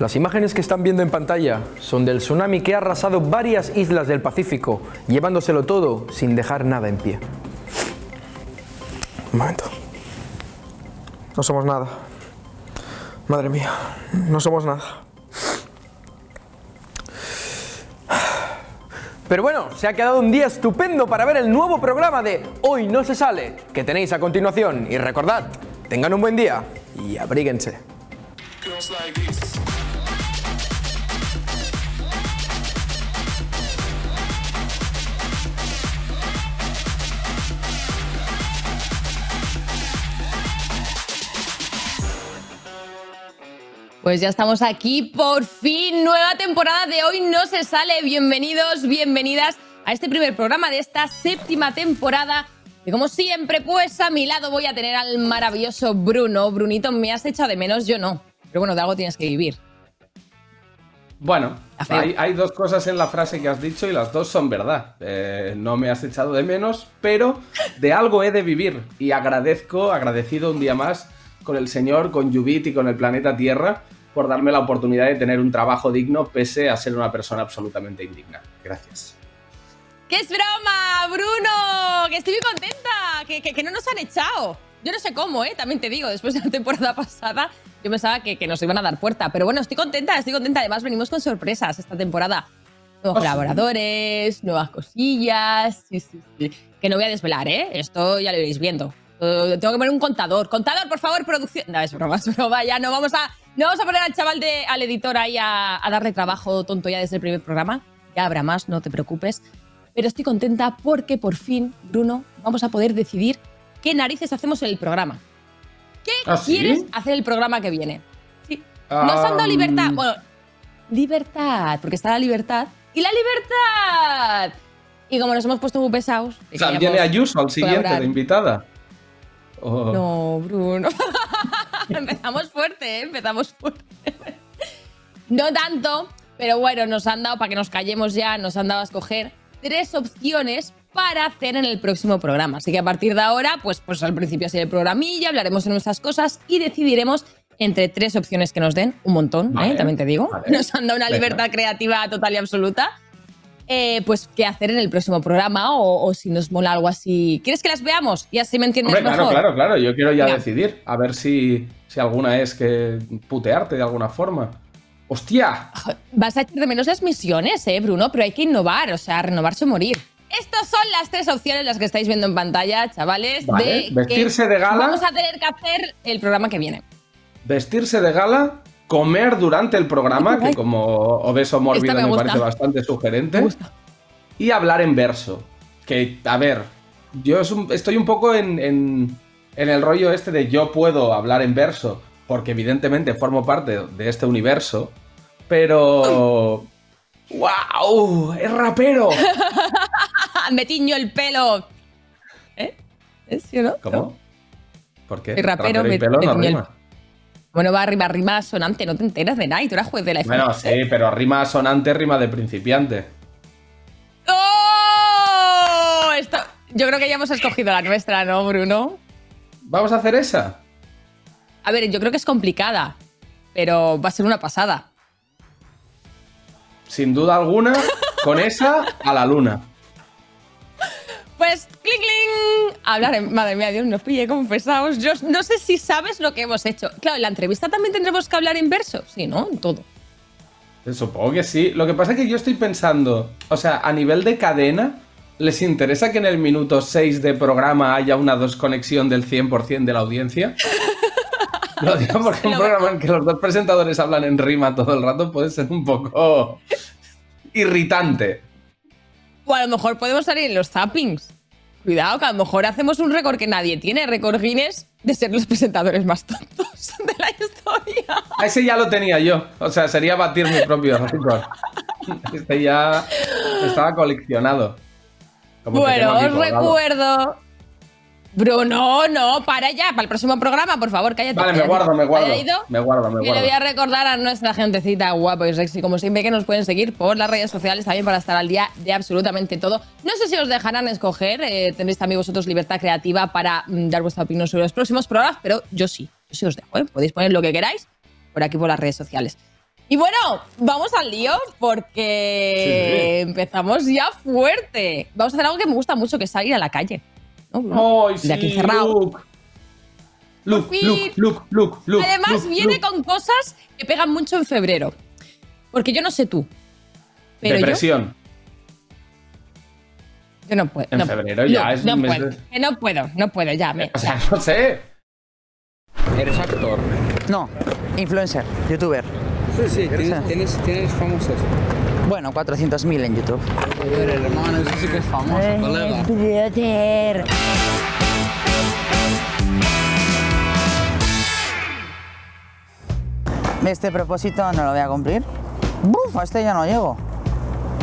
Las imágenes que están viendo en pantalla son del tsunami que ha arrasado varias islas del Pacífico, llevándoselo todo sin dejar nada en pie. Un momento. No somos nada. Madre mía, no somos nada. Pero bueno, se ha quedado un día estupendo para ver el nuevo programa de Hoy no se sale, que tenéis a continuación. Y recordad, tengan un buen día y abríguense. Pues ya estamos aquí, por fin, nueva temporada de Hoy No Se Sale. Bienvenidos, bienvenidas a este primer programa de esta séptima temporada. Y como siempre, pues a mi lado voy a tener al maravilloso Bruno. Brunito, me has echado de menos, yo no. Pero bueno, de algo tienes que vivir. Bueno, hay, hay, dos cosas en la frase que has dicho y las dos son verdad. Eh, no me has echado de menos, pero de algo he de vivir. Y agradezco, agradecido un día más con el Señor, con Yubit y con el planeta Tierra por darme la oportunidad de tener un trabajo digno pese a ser una persona absolutamente indigna. Gracias. ¡Qué es broma, Bruno! Que estoy muy contenta, que, no nos han echado. Yo no sé cómo, ¿eh? También te digo, después de la temporada pasada yo pensaba que, nos iban a dar puerta. Pero bueno, estoy contenta, estoy contenta. Además, venimos con sorpresas esta temporada. Nuevos ¿Ah, colaboradores, nuevas cosillas. Sí, sí, sí. Que no voy a desvelar, ¿eh? Esto ya lo iréis viendo. Eh, tengo que poner un contador. Contador, por favor, producción. No, es broma, es broma. Ya no vamos a, no vamos a poner al chaval, de, al editor ahí a, darle trabajo tonto ya desde el primer programa. Ya habrá más, no te preocupes. Pero estoy contenta porque por fin, Bruno, vamos a poder decidir qué narices hacemos en el programa. ¿Qué ¿Ah, quieres hacer el programa que viene? Sí. Nos han dado libertad. Bueno, libertad, porque está la libertad. ¡Y la libertad! Y como nos hemos puesto muy pesados. Viene Ayuso al siguiente de invitada. Oh. No, Bruno. Empezamos fuerte, ¿eh? Empezamos fuerte. no tanto, pero bueno, nos han dado, para que nos callemos ya, nos han dado a escoger tres opciones para hacer en el próximo programa. Así que a partir de ahora, pues, pues al principio así el programilla, hablaremos de nuestras cosas y decidiremos entre tres opciones que nos den, un montón, ¿eh? también te digo. Nos han dado una libertad creativa total y absoluta. Eh, pues qué hacer en el próximo programa o, si nos mola algo así. ¿Quieres que las veamos? Y así me entiendes mejor. Claro, claro, claro. Yo quiero ya decidir. A ver si, si alguna es que putearte de alguna forma. ¡Hostia! Vas a echar de menos las misiones, ¿eh, Bruno? Pero hay que innovar, o sea, renovarse o morir. Estas son las tres opciones, las que estáis viendo en pantalla, chavales. de vestirse de gala. Vamos a tener que hacer el programa que viene. Vestirse de gala, comer durante el programa, que como obeso mórbido me, parece bastante sugerente, y hablar en verso. Que, a ver, yo estoy un poco en, en, el rollo este de yo puedo hablar en verso, porque evidentemente formo parte de este universo, pero... ¡Wow! ¡Es rapero! Me tiño el pelo. ¿Eh? ¿Es sí o no? ¿Cómo? ¿Por qué? El rapero, me, pelo no bueno, va arriba, rima sonante, no te enteras de nada y tú eras juez de la Bueno, sí, pero rima sonante, rima de principiante. ¡Oh! Esto... Yo creo que ya hemos escogido la nuestra, ¿no, Bruno? ¿Vamos a hacer esa? A ver, yo creo que es complicada, pero va a ser una pasada. Sin duda alguna, con esa a la luna. Pues, cling, cling. Hablar, en, madre mía, Dios, nos pille confesados. Yo no sé si sabes lo que hemos hecho. Claro, en la entrevista también tendremos que hablar en verso. Sí, ¿no? En todo. Supongo que sí. Lo que pasa es que yo estoy pensando, o sea, a nivel de cadena, ¿les interesa que en el minuto 6 de programa haya una desconexión del 100% de la audiencia? Lo digo porque un programa en que los dos presentadores hablan en rima todo el rato puede ser un poco irritante. O a lo mejor podemos salir en los zappings. Cuidado, que a lo mejor hacemos un récord que nadie tiene, récord Guinness de ser los presentadores más tontos de la historia. ese ya lo tenía yo. O sea, sería batir mi propio récord. Este ya estaba coleccionado. bueno, os recuerdo Bruno, no, para ya, para el próximo programa, por favor, cállate. Vale, me guardo, me guardo. Me guardo, me guardo. Y le voy a recordar a nuestra gentecita guapo y sexy, como siempre, que nos pueden seguir por las redes sociales también para estar al día de absolutamente todo. No sé si os dejarán escoger, eh, tenéis también vosotros libertad creativa para mm, dar vuestra opinión sobre los próximos programas, pero yo sí, yo sí os dejo, ¿eh? podéis poner lo que queráis por aquí por las redes sociales. Y bueno, vamos al lío porque empezamos ya fuerte. Vamos a hacer algo que me gusta mucho, que es salir a la calle. ¿No? sí, de aquí cerrado. Look, look, look, look, Además viene con cosas que pegan mucho en febrero. Porque yo no sé tú. Pero Depresión. Yo, no puedo. En febrero ya es no puedo, no puedo, no puedo, ya. Me... O sea, no sé. ¿Eres actor? No, influencer, youtuber. Sí, sí, tienes, tienes, tienes famosos. Bueno, 400.000 en YouTube. Joder, hermano, eso sí que es famoso, colega. Este propósito no lo voy a cumplir. ¡Buf! A este ya no llego.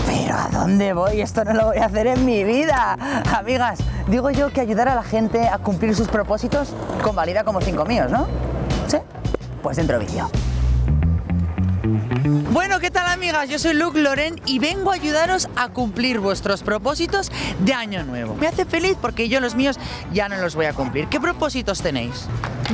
Pero ¿a dónde voy? Esto no lo voy a hacer en mi vida. Amigas, digo yo que ayudar a la gente a cumplir sus propósitos convalida como cinco míos, ¿no? ¿Sí? Pues dentro vídeo. Bueno, ¿qué tal amigas? Yo soy Luke Loren y vengo a ayudaros a cumplir vuestros propósitos de año nuevo. Me hace feliz porque yo los míos ya no los voy a cumplir. ¿Qué propósitos tenéis?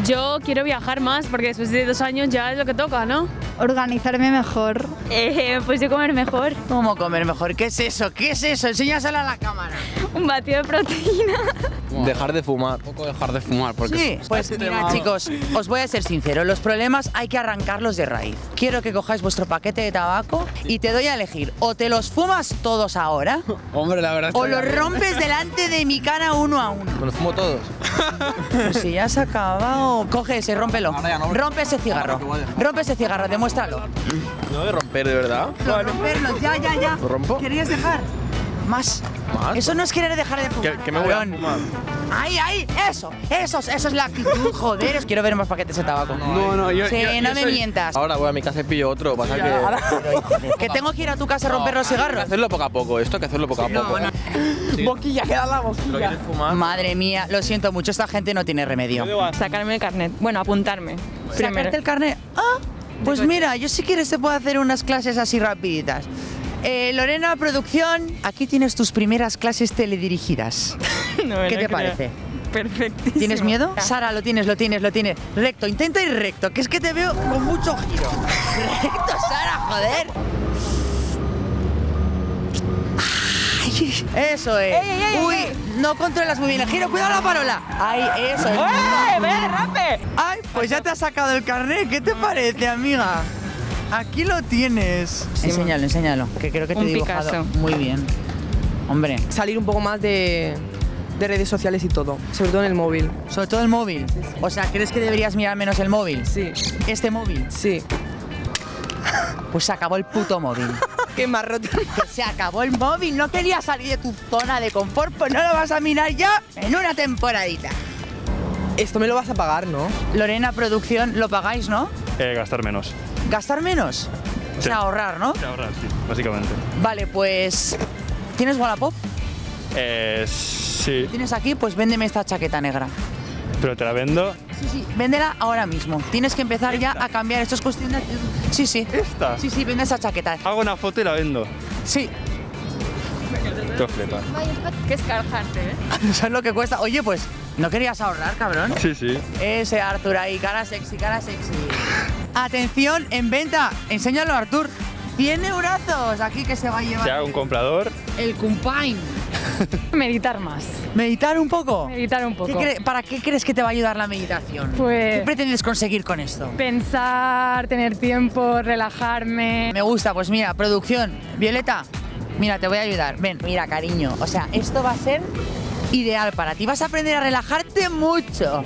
Yo quiero viajar más porque después de dos años ya es lo que toca, ¿no? Organizarme mejor. Eh, pues yo comer mejor. ¿Cómo comer mejor? ¿Qué es eso? ¿Qué es eso? Enséñaselo a la cámara. Un batido de proteína. Dejar de fumar. Un poco dejar de fumar. Porque sí, pues mira chicos, os voy a ser sincero, los problemas hay que arrancarlos de raíz. Quiero que cojáis vuestro paquete de tabaco y te doy a elegir, o te los fumas todos ahora, Hombre, la verdad o los rompes delante de mi cara uno a uno. Me los fumo todos. Pues si ya se ha acabado. Coge ese, rómpelo. Rompe ese cigarro. Rompe ese cigarro, demuéstralo. No de romper, de verdad. No, romperlo, ya, ya, ya. ¿Lo rompo? ¿Querías dejar? Más. ¿Más? Eso no es querer dejar de fumar. ¿Qué, qué me voy a fumar? Ahí, ahí, eso, eso, eso es la actitud, joder. Quiero ver más paquetes de tabaco. No, no, yo. Sí, yo- yo no me soy- mientas. Ahora voy a mi casa y pillo otro. Pasa que. Que tengo que ir a tu casa a romper los Hay que cigarros. hacerlo poco a poco. Esto hay que hacerlo poco a poco. Boquilla, queda la ¿Lo boquilla. quieres fumar? Madre mía, lo siento mucho, esta gente no tiene remedio. Sacarme el carnet. Bueno, apuntarme. ¿Sacarte el carnet? Ah, pues mira, yo si quieres te puedo hacer unas clases así rapiditas. Eh, Lorena, producción, aquí tienes tus primeras clases teledirigidas. No me ¿Qué te creo. parece? Perfectísimo. ¿Tienes miedo? Sara, lo tienes, lo tienes, lo tienes. Recto, intenta ir recto, que es que te veo con mucho giro. Recto, Sara, joder. Eso es. Uy, no controlas muy bien el giro. Cuidado la parola. Ay, eso es. ¡Eh! ¡Ve derrape! Ay, pues ya te has sacado el carnet. ¿Qué te parece, amiga? Aquí lo tienes. enséñalo, enséñalo, que creo que te he Un dibujado Picasso. muy bien. Hombre, salir un poco más de, de redes sociales y todo, sobre todo en el móvil. sobre todo el móvil. O sea, ¿crees que deberías mirar menos el móvil? Sí, Este móvil. sí. Pues se acabó el puto móvil. Qué. Que se acabó el móvil. No querías salir de tu zona de confort, pues no lo vas a mirar ya en una temporadita. Esto me lo vas a pagar, ¿no? Lorena Producción, lo pagáis, ¿no? Eh, gastar menos. ¿Gastar menos? O sea, Sí. ahorrar, ¿no? Ahorrar, sí, básicamente. Vale, pues. ¿Tienes Wallapop? Eh, sí, ¿Tienes aquí? Pues véndeme esta chaqueta negra. pero te la vendo. Sí, sí, véndela ahora mismo. Tienes que empezar ya a cambiar. Esto es cuestión de. Sí, sí. ¿Esta? Sí, sí, vende esa chaqueta. Hago una foto y la vendo. Sí. Te flipas. Que es cargarte, ¿eh? ¿Sabes lo que cuesta? Oye, pues, ¿no querías ahorrar, cabrón? Sí, sí. Ese Arthur ahí, cara sexy, cara sexy. Atención, en venta. Enséñalo, Arthur. 100 eurazos aquí que se va a llevar hago un comprador, el Cumpain. Meditar más. ¿Meditar un poco? Meditar un poco. ¿Qué cre- ¿Para qué crees que te va a ayudar la meditación? Pues- ¿Qué pretendes conseguir con esto? Pensar, tener tiempo, relajarme. Me gusta, pues mira, producción. Violeta, mira, te voy a ayudar. Ven, mira, cariño. O sea, esto va a ser ideal para ti. Vas a aprender a relajarte mucho.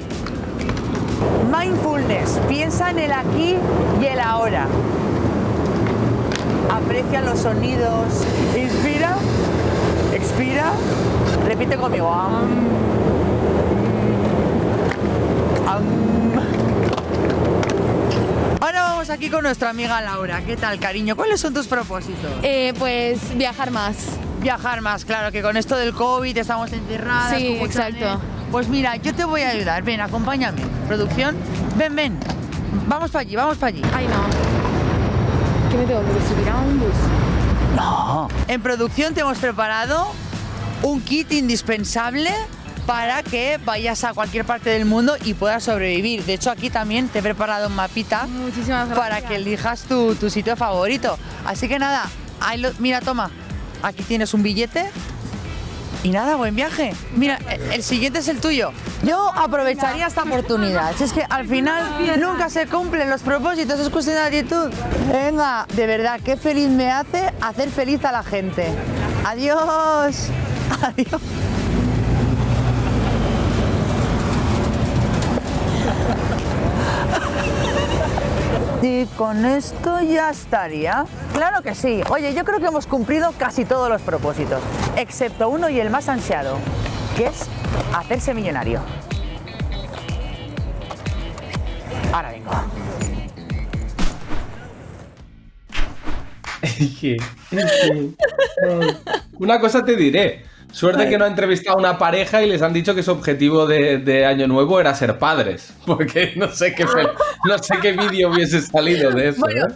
Mindfulness. Piensa en el aquí y el ahora. Aprecia los sonidos. Inspira. Expira. Repite conmigo. Am. Am. Ahora vamos aquí con nuestra amiga Laura. ¿Qué tal, cariño? ¿Cuáles son tus propósitos? Eh, pues viajar más. Viajar más, claro, que con esto del COVID estamos encerradas. Sí, como exacto. chale. Pues mira, yo te voy a ayudar. Ven, acompáñame. Producción, ven, ven. Vamos para allí, vamos para allí. Ay, no. ¿Qué me tengo que subir a un bus? No. En producción te hemos preparado un kit indispensable para que vayas a cualquier parte del mundo y puedas sobrevivir. De hecho, aquí también te he preparado un mapita Muchísimas gracias. para que elijas tu, tu sitio favorito. Así que nada, ahí lo- mira, toma, aquí tienes un billete. Y nada, buen viaje. Mira, el- el siguiente es el tuyo. Yo aprovecharía esta oportunidad. Si es que al final nunca se cumplen los propósitos, es cuestión de actitud. Venga, de verdad, qué feliz me hace hacer feliz a la gente. Adiós. Adiós. Y con esto ya estaría. Claro que sí. Oye, yo creo que hemos cumplido casi todos los propósitos, excepto uno y el más ansiado, que es hacerse millonario. Ahora vengo. Una cosa te diré. Suerte que no ha entrevistado a una pareja y les han dicho que su objetivo de, de año nuevo era ser padres. Porque no sé qué, no sé qué vídeo hubiese salido de eso. Bueno. ¿eh?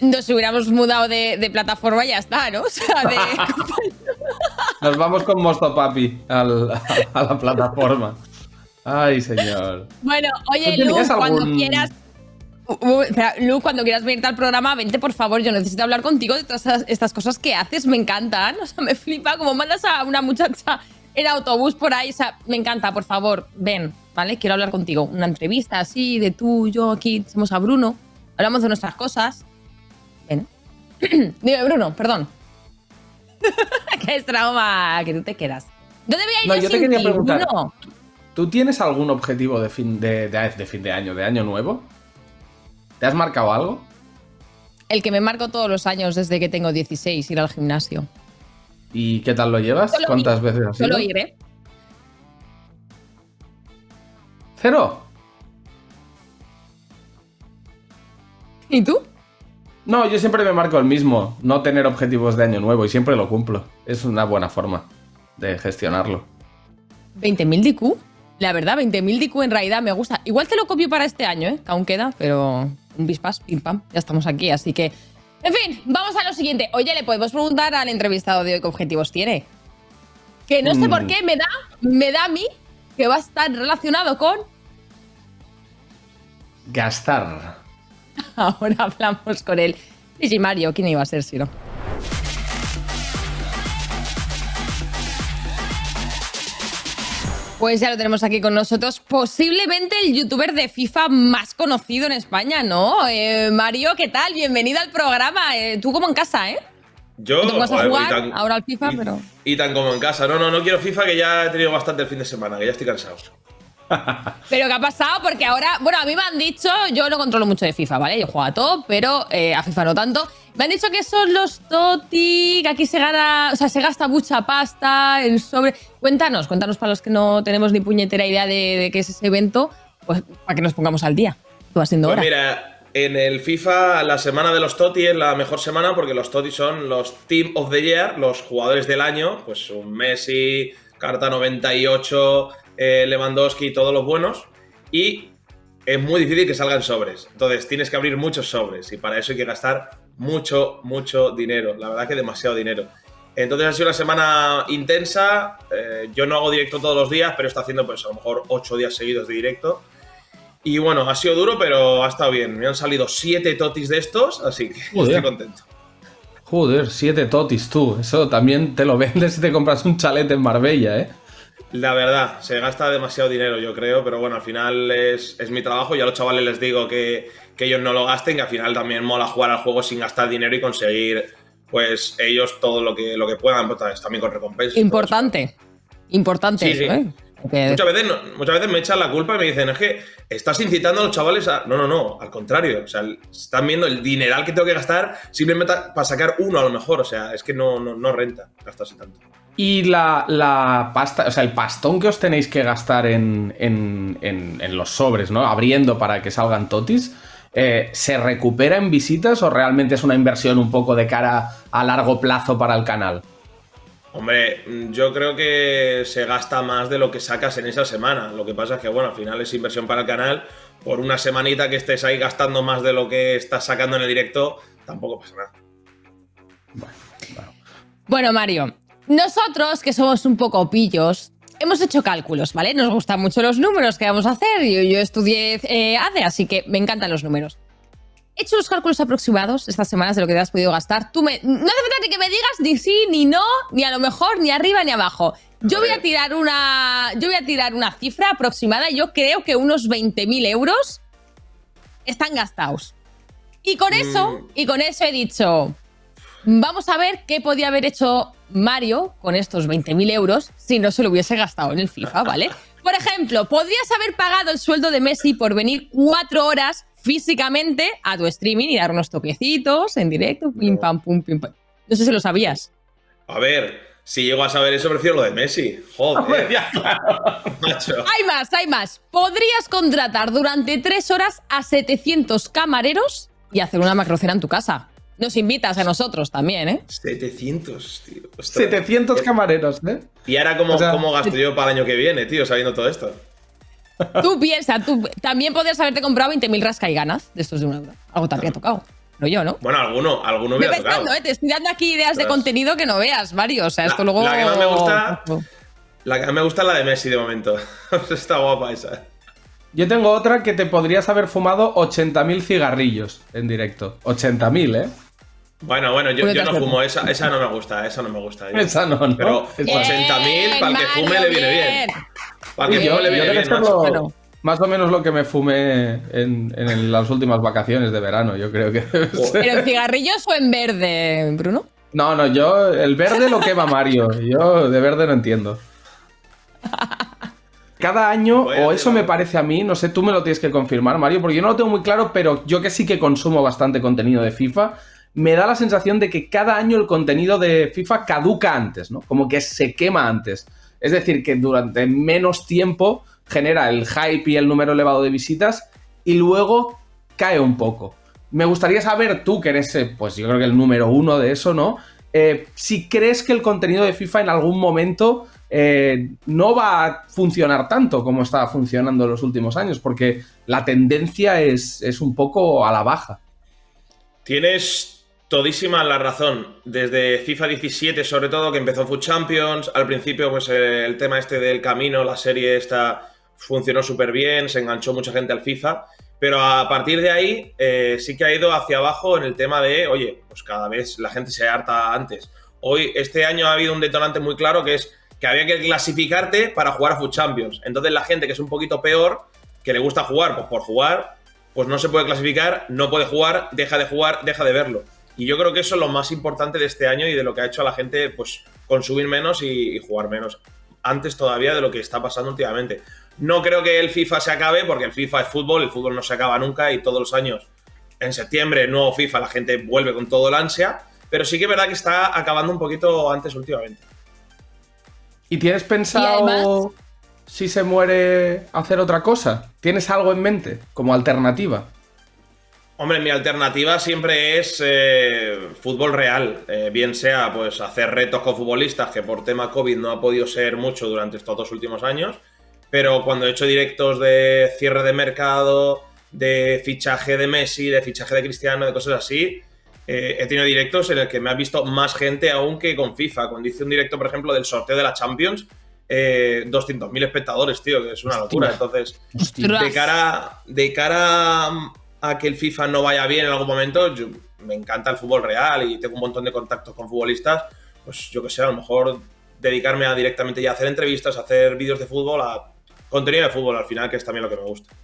Nos hubiéramos mudado de, de plataforma y ya está, ¿no? O sea, de. Nos vamos con Mosto Papi al- a la plataforma. Ay, señor. Bueno, oye, ¿Tú Lu, cuando quieras. Uh, espera, Lu, cuando quieras venirte al programa, vente por favor. Yo necesito hablar contigo de todas estas- estas cosas que haces. Me encantan. O sea, me flipa. Como mandas a una muchacha en autobús por ahí. O sea, me encanta, por favor, ven, ¿vale? Quiero hablar contigo. Una entrevista así, de tú, yo aquí, somos a Bruno. Hablamos de nuestras cosas. Ven. Dime, Bruno, perdón. es trauma que tú te quedas. ¿Dónde voy a ir No, yo yo te sin quería ti, preguntar. Bruno? ¿Tú tienes algún objetivo de fin de, de- de fin de año, de año nuevo? ¿Te has marcado algo? El que me marco todos los años desde que tengo 16, ir al gimnasio. ¿Y qué tal lo llevas? Solo ¿Cuántas ir. veces has ido? Solo ir, ¿eh? ¿Cero? ¿Y tú? No, yo siempre me marco el mismo, no tener objetivos de año nuevo y siempre lo cumplo. Es una buena forma de gestionarlo. 20.000 DQ. La verdad, 20.000 DQ en realidad me gusta. Igual te lo copio para este año, ¿eh? Que aún queda, pero un bispas, pim pam, ya estamos aquí, así que... En fin, vamos a lo siguiente. Oye, le podemos preguntar al entrevistado de hoy qué objetivos tiene. Que no sé Mm. por qué me da, me da a mí que va a estar relacionado con... Gastar. Ahora hablamos con él. Sí, Mario, ¿quién iba a ser si no? Pues ya lo tenemos aquí con nosotros. Posiblemente el youtuber de FIFA más conocido en España, ¿no? Eh, Mario, ¿qué tal? Bienvenido al programa. Eh, tú como en casa, ¿eh? Yo, Tú vas a jugar tan- ahora al FIFA, y- pero... Y tan como en casa. No, no, no quiero FIFA, que ya he tenido bastante el fin de semana, que ya estoy cansado. Pero ¿qué ha pasado? Porque ahora, bueno, a mí me han dicho, yo no controlo mucho de FIFA, ¿vale? Yo juego a todo, pero eh, a FIFA no tanto. Me han dicho que son los Toti, que aquí se gana, o sea, se gasta mucha pasta, el sobre. Cuéntanos, cuéntanos para los que no tenemos ni puñetera idea de, de qué es ese evento, pues para que nos pongamos al día. Tú va siendo Pues hora. mira, en el FIFA la semana de los Toti es la mejor semana porque los Toti son los Team of the Year, los jugadores del año, pues un Messi, Carta 98, eh, Lewandowski, todos los buenos. Y es muy difícil que salgan sobres. Entonces tienes que abrir muchos sobres y para eso hay que gastar mucho, mucho dinero. La verdad que demasiado dinero. Entonces ha sido una semana intensa. eh, yo no hago directo todos los días, pero está haciendo pues a lo mejor 8 días seguidos de directo. Y bueno, ha sido duro, pero ha estado bien. Me han salido 7 totis de estos, así que Joder. estoy contento. Joder, siete totis tú. Eso también te lo vendes si te compras un chalet en Marbella, ¿eh? La verdad, se gasta demasiado dinero, yo creo, pero bueno, al final es, es mi trabajo. Y a los chavales les digo que, que ellos no lo gasten, que al final también mola jugar al juego sin gastar dinero y conseguir, pues, ellos todo lo que, lo que puedan, pues, también con recompensas. Importante. Importante Sí, sí. ¿eh? Muchas veces, muchas veces me echan la culpa y me dicen, es que estás incitando a los chavales a. No, no, no, al contrario. O sea, están viendo el dineral que tengo que gastar simplemente para sacar uno a lo mejor. O sea, es que no, no, no renta gastarse tanto. Y la, la pasta, o sea, el pastón que os tenéis que gastar en, en- en- en los sobres, ¿no? Abriendo para que salgan totis, eh, ¿se recupera en visitas o realmente es una inversión un poco de cara a largo plazo para el canal? Hombre, yo creo que se gasta más de lo que sacas en esa semana. Lo que pasa es que, bueno, al final es inversión para el canal. Por una semanita que estés ahí gastando más de lo que estás sacando en el directo, tampoco pasa nada. Bueno, Mario, nosotros que somos un poco pillos, hemos hecho cálculos, ¿vale? Nos gustan mucho los números que vamos a hacer. Yo, yo estudié eh, ADE, así que me encantan los números. He hecho los cálculos aproximados estas semanas de lo que te has podido gastar. Tú me, no hace falta ni que me digas ni sí, ni no, ni a lo mejor, ni arriba, ni abajo. Yo voy a tirar una, yo voy a tirar una cifra aproximada. Yo creo que unos 20.000 euros están gastados. Y con eso, Mm. y con eso he dicho, vamos a ver qué podía haber hecho Mario con estos 20.000 euros si no se lo hubiese gastado en el FIFA, ¿vale? Por ejemplo, podrías haber pagado el sueldo de Messi por venir cuatro horas físicamente a tu streaming y dar unos toquecitos en directo, pim pam pum pim pam. No sé si lo sabías. A ver, si llego a saber eso, prefiero lo de Messi. Joder. Macho. Hay más, hay más. Podrías contratar durante tres horas a 700 camareros y hacer una macrocena en tu casa. Nos invitas a nosotros también, ¿eh? 700, tío. Ostras. 700 camareros, ¿eh? Y ahora, ¿cómo, O sea- ¿cómo gasto yo para el año que viene, tío, sabiendo todo esto? Tú piensa, tú también podrías haberte comprado 20.000 rasca y ganas de estos de un euro. Algo te habría tocado. Pero yo, ¿no? Bueno, alguno, alguno Me hubiera tocado. pensando, ¿eh? Te estoy dando aquí ideas de contenido que no veas, Mario. O sea, esto La- luego. la que más me gusta- La que me gusta es la de Messi de momento. Está guapa esa. Yo tengo otra que te podrías haber fumado 80.000 cigarrillos en directo. 80.000, ¿eh? Bueno, bueno, yo, no fumo, esa, esa no me gusta, esa no me gusta. yo. Esa no, ¿no? Pero Esa- 80.000 para el que fume le viene bien. Para el que fume le viene bien, macho. más o menos lo que me fumé en, en las últimas vacaciones de verano, yo creo que ser. ¿Pero en cigarrillos o en verde, Bruno? No, no, yo el verde lo quema Mario. Yo de verde no entiendo. Cada año, o eso me parece a mí, no sé, tú me lo tienes que confirmar, Mario, porque yo no lo tengo muy claro, pero yo que sí que consumo bastante contenido de FIFA, me da la sensación de que cada año el contenido de FIFA caduca antes, ¿no? Como que se quema antes. Es decir, que durante menos tiempo genera el hype y el número elevado de visitas y luego cae un poco. Me gustaría saber tú, que eres, eh, pues yo creo que el número uno de eso, ¿no? Eh, si crees que el contenido de FIFA en algún momento eh, no va a funcionar tanto como está funcionando en los últimos años, porque la tendencia es, es un poco a la baja. Tienes todísima la razón. Desde FIFA 17, sobre todo, que empezó Food Champions, al principio, pues eh, el tema este del camino, la serie esta funcionó súper bien, se enganchó mucha gente al FIFA. Pero a partir de ahí eh, sí que ha ido hacia abajo en el tema de, oye, pues cada vez la gente se harta antes. Hoy, este año ha habido un detonante muy claro que es que había que clasificarte para jugar a Food Champions. Entonces la gente que es un poquito peor, que le gusta jugar, pues por jugar, pues no se puede clasificar, no puede jugar, deja de jugar, deja de verlo. Y yo creo que eso es lo más importante de este año y de lo que ha hecho a la gente, pues consumir menos y, y jugar menos. Antes todavía de lo que está pasando últimamente. No creo que el FIFA se acabe, porque el FIFA es fútbol, el fútbol no se acaba nunca y todos los años, en septiembre, nuevo FIFA, la gente vuelve con todo el ansia, pero sí que es verdad que está acabando un poquito antes últimamente. ¿Y tienes pensado Y además- si se muere hacer otra cosa? ¿Tienes algo en mente como alternativa? Hombre, mi alternativa siempre es eh, fútbol real, eh, bien sea pues hacer retos con futbolistas, que por tema COVID no ha podido ser mucho durante estos dos últimos años, pero cuando he hecho directos de cierre de mercado, de fichaje de Messi, de fichaje de Cristiano, de cosas así, eh, he tenido directos en el que me ha visto más gente aún que con FIFA. Cuando hice un directo, por ejemplo, del sorteo de la Champions, eh, 200.000 espectadores, tío, que es una locura. Entonces, de cara, de cara a que el FIFA no vaya bien en algún momento, yo- me encanta el fútbol real y tengo un montón de contactos con futbolistas, pues yo que sé, a lo mejor dedicarme a directamente ya hacer entrevistas, hacer vídeos de fútbol, a contenido de fútbol al final, que es también lo que me gusta.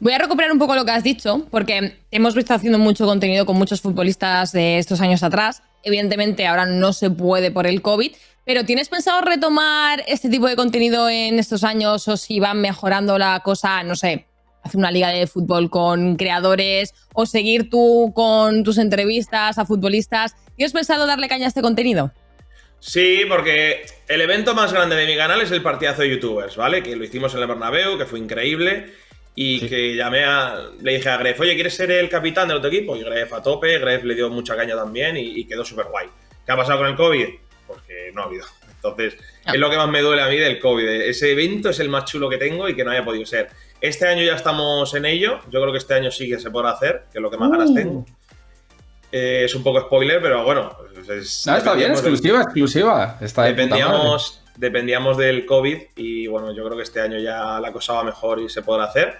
Voy a recuperar un poco lo que has dicho, porque hemos visto haciendo mucho contenido con muchos futbolistas de estos años atrás. Evidentemente, ahora no se puede por el COVID, pero ¿tienes pensado retomar este tipo de contenido en estos años o si van mejorando la cosa, no sé, hacer una liga de fútbol con creadores o seguir tú con tus entrevistas a futbolistas? ¿Tienes pensado darle caña a este contenido? Sí, porque el evento más grande de mi canal es el partidazo de youtubers, ¿vale? Que lo hicimos en el Bernabéu, que fue increíble. Y que llamé a. Le dije a Gref, oye, ¿quieres ser el capitán del otro equipo? Y Gref a tope, Gref le dio mucha caña también y, y quedó súper guay. ¿Qué ha pasado con el COVID? Porque no ha habido. Entonces, Ah. es lo que más me duele a mí del COVID. Ese evento es el más chulo que tengo y que no haya podido ser. Este año ya estamos en ello. Yo creo que este año sí que se podrá hacer, que es lo que más ganas tengo. Eh, es un poco spoiler, pero bueno. es- No, está bien, exclusiva, exclusiva. Está de puta madre. Dependíamos, dependíamos del COVID y bueno, yo creo que este año ya la cosa va mejor y se podrá hacer.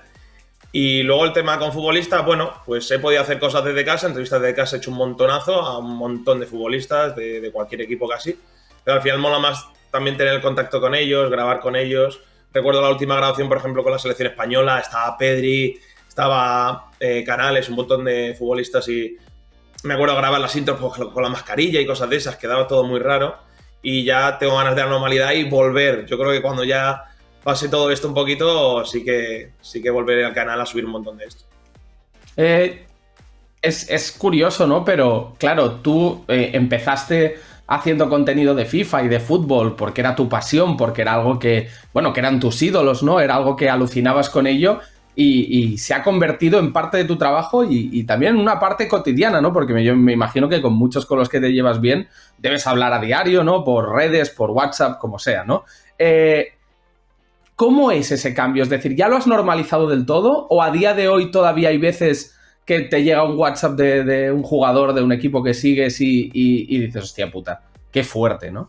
Y luego el tema con futbolistas, bueno, pues he podido hacer cosas desde casa, entrevistas desde casa he hecho un montonazo a un montón de futbolistas de, de cualquier equipo casi, pero al final mola más también tener el contacto con ellos, grabar con ellos. Recuerdo la última grabación, por ejemplo, con la selección española, estaba Pedri, estaba eh, Canales, un montón de futbolistas y me acuerdo grabar las intros con la mascarilla y cosas de esas, quedaba todo muy raro y ya tengo ganas de la normalidad y volver. Yo creo que cuando ya pase todo esto un poquito, sí que, sí que volveré al canal a subir un montón de esto. Eh, es, curioso, ¿no? Pero claro, tú eh, empezaste haciendo contenido de FIFA y de fútbol porque era tu pasión, porque era algo que, bueno, que eran tus ídolos, ¿no? Era algo que alucinabas con ello y, se ha convertido en parte de tu trabajo y, también en una parte cotidiana, ¿no? Porque yo me imagino que con muchos con los que te llevas bien debes hablar a diario, ¿no? Por redes, por WhatsApp, como sea, ¿no? Eh, ¿Cómo es ese cambio? Es decir, ¿ya lo has normalizado del todo o a día de hoy todavía hay veces que te llega un WhatsApp de, un jugador de un equipo que sigues y, y dices, hostia puta, qué fuerte, ¿no?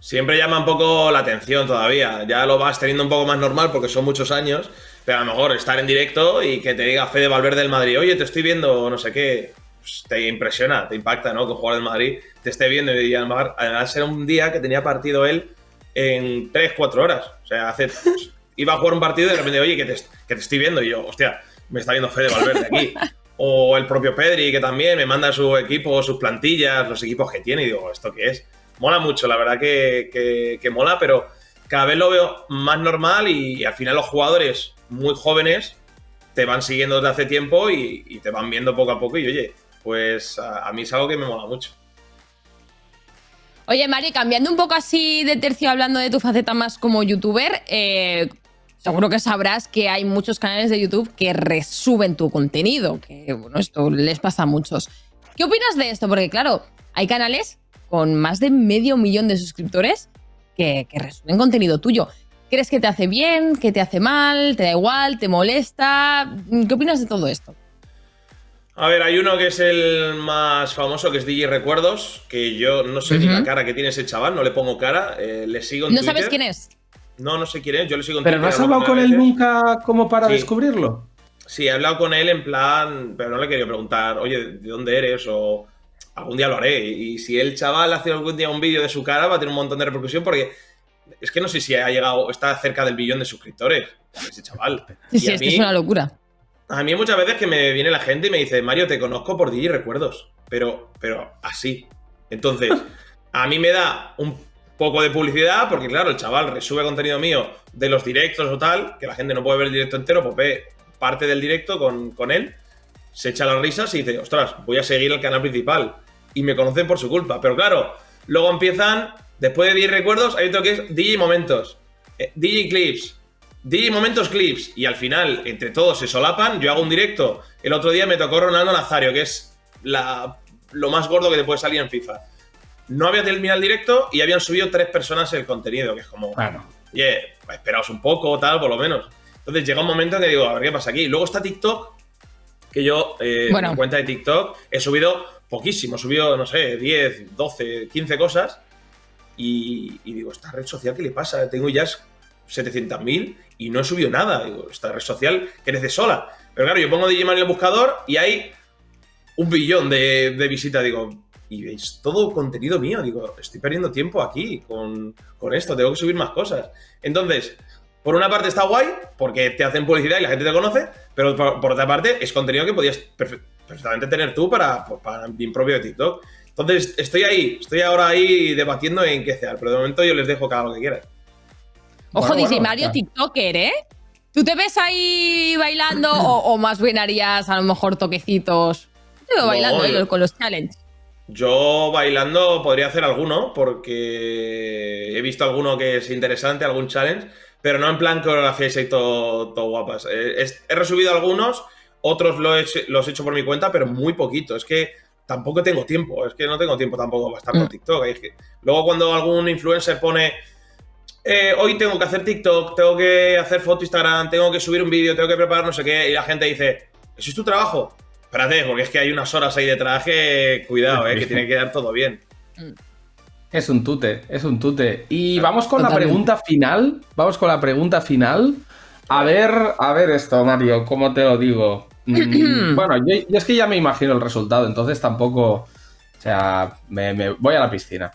Siempre llama un poco la atención todavía. Ya lo vas teniendo un poco más normal porque son muchos años pero a lo mejor estar en directo y que te diga Fede Valverde del Madrid, oye, te estoy viendo, no sé qué, pues te impresiona, te impacta, ¿no? Que un jugador del Madrid te esté viendo y además era un día que tenía partido él en 3, 4 horas. O sea, hace, iba a jugar un partido y de repente, oye, que te, que te estoy viendo. Y yo, hostia, me está viendo Fede Valverde aquí. O el propio Pedri, que también me manda su equipo, sus plantillas, los equipos que tiene. Y digo, ¿esto qué es? Mola mucho, la verdad que, que, que mola, pero cada vez lo veo más normal y al final los jugadores muy jóvenes te van siguiendo desde hace tiempo y, te van viendo poco a poco y oye, pues a, mí es algo que me mola mucho. Oye, Mari, cambiando un poco así de tercio, hablando de tu faceta más como youtuber, eh, seguro que sabrás que hay muchos canales de YouTube que resuben tu contenido, que bueno, esto les pasa a muchos. ¿Qué opinas de esto? Porque claro, hay canales con más de medio millón de suscriptores que, que resuben contenido tuyo. ¿Crees que te hace bien? ¿Que te hace mal? ¿Te da igual? ¿Te molesta? ¿Qué opinas de todo esto? A ver, hay uno que es el más famoso, que es DJ Recuerdos, que yo no sé ni la cara que tiene ese chaval, no le pongo cara, eh, le sigo en ¿No sabes quién es? No, no sé quién es, yo le sigo en ¿Pero Twitter. ¿Pero no has hablado con él nunca como para descubrirlo? Sí, he hablado con él en plan, pero no le quería preguntar, oye, ¿de dónde eres? O algún día lo haré. Y si el chaval hace algún día un vídeo de su cara, va a tener un montón de repercusión porque es que no sé si ha llegado, está cerca del billón de suscriptores, ese chaval. Sí, sí, es que es una locura. A mí muchas veces que me viene la gente y me dice, Mario, te conozco por DJ Recuerdos, pero, pero así. Entonces, a mí me da un poco de publicidad, porque claro, el chaval resube contenido mío de los directos o tal, que la gente no puede ver el directo entero, pues ve parte del directo con, con él, se echa las risas y dice, ostras, voy a seguir el canal principal. Y me conocen por su culpa. Pero claro, luego empiezan Después de 10 recuerdos, hay otro que es DJ Momentos, eh, Clips, DJ Momentos Clips. Y al final, entre todos se solapan. Yo hago un directo. El otro día me tocó Ronaldo Nazario, que es lo más gordo que te puede salir en FIFA. No había terminado el directo y habían subido tres personas el contenido, que es como, bueno. oye, esperaos un poco, tal, por lo menos. Entonces llega un momento en que digo, a ver qué pasa aquí. Luego está TikTok, que yo, eh, en mi cuenta de TikTok, he subido poquísimo, he subido, no sé, 10, 12, 15 cosas. Y, digo, ¿esta red social qué le pasa? Tengo ya 700.000 y no he subido nada. Digo, esta red social crece sola. Pero claro, yo pongo DJ en el buscador y hay un billón de, de visitas. Digo, y veis todo contenido mío. Digo, estoy perdiendo tiempo aquí con, esto, tengo que subir más cosas. Entonces, por una parte está guay, porque te hacen publicidad y la gente te conoce, pero por, otra parte es contenido que podías perfectamente tener tú para, para mi propio de TikTok. Entonces, estoy ahí, estoy ahora ahí debatiendo en qué hacer, pero de momento yo les dejo cada lo que quieran. Ojo, dice Mario TikToker, ¿eh? ¿Tú te ves ahí bailando o, más bien harías a lo mejor toquecitos? Te veo bailando ¿eh? con los challenges. Yo bailando podría hacer alguno, porque he visto alguno que es interesante, algún challenge, pero no en plan coreografías y todo, todo guapas. He, he, resubido algunos, otros los he hecho por mi cuenta, pero muy poquito. Es que tampoco tengo tiempo, es que no tengo tiempo tampoco para estar con mm. TikTok. luego cuando algún influencer pone, eh, hoy tengo que hacer TikTok, tengo que hacer foto Instagram, tengo que subir un vídeo, tengo que preparar no sé qué, y la gente dice, ¿eso es tu trabajo? Espérate, porque es que hay unas horas ahí de traje, cuidado, eh, que tiene que dar todo bien. Es un tute, es un tute. Y vamos con la pregunta final. Vamos con la pregunta final. A ver, a ver esto, Mario, ¿cómo te lo digo? Mm, bueno, yo, es que ya me imagino el resultado, entonces tampoco. O sea, me, voy a la piscina.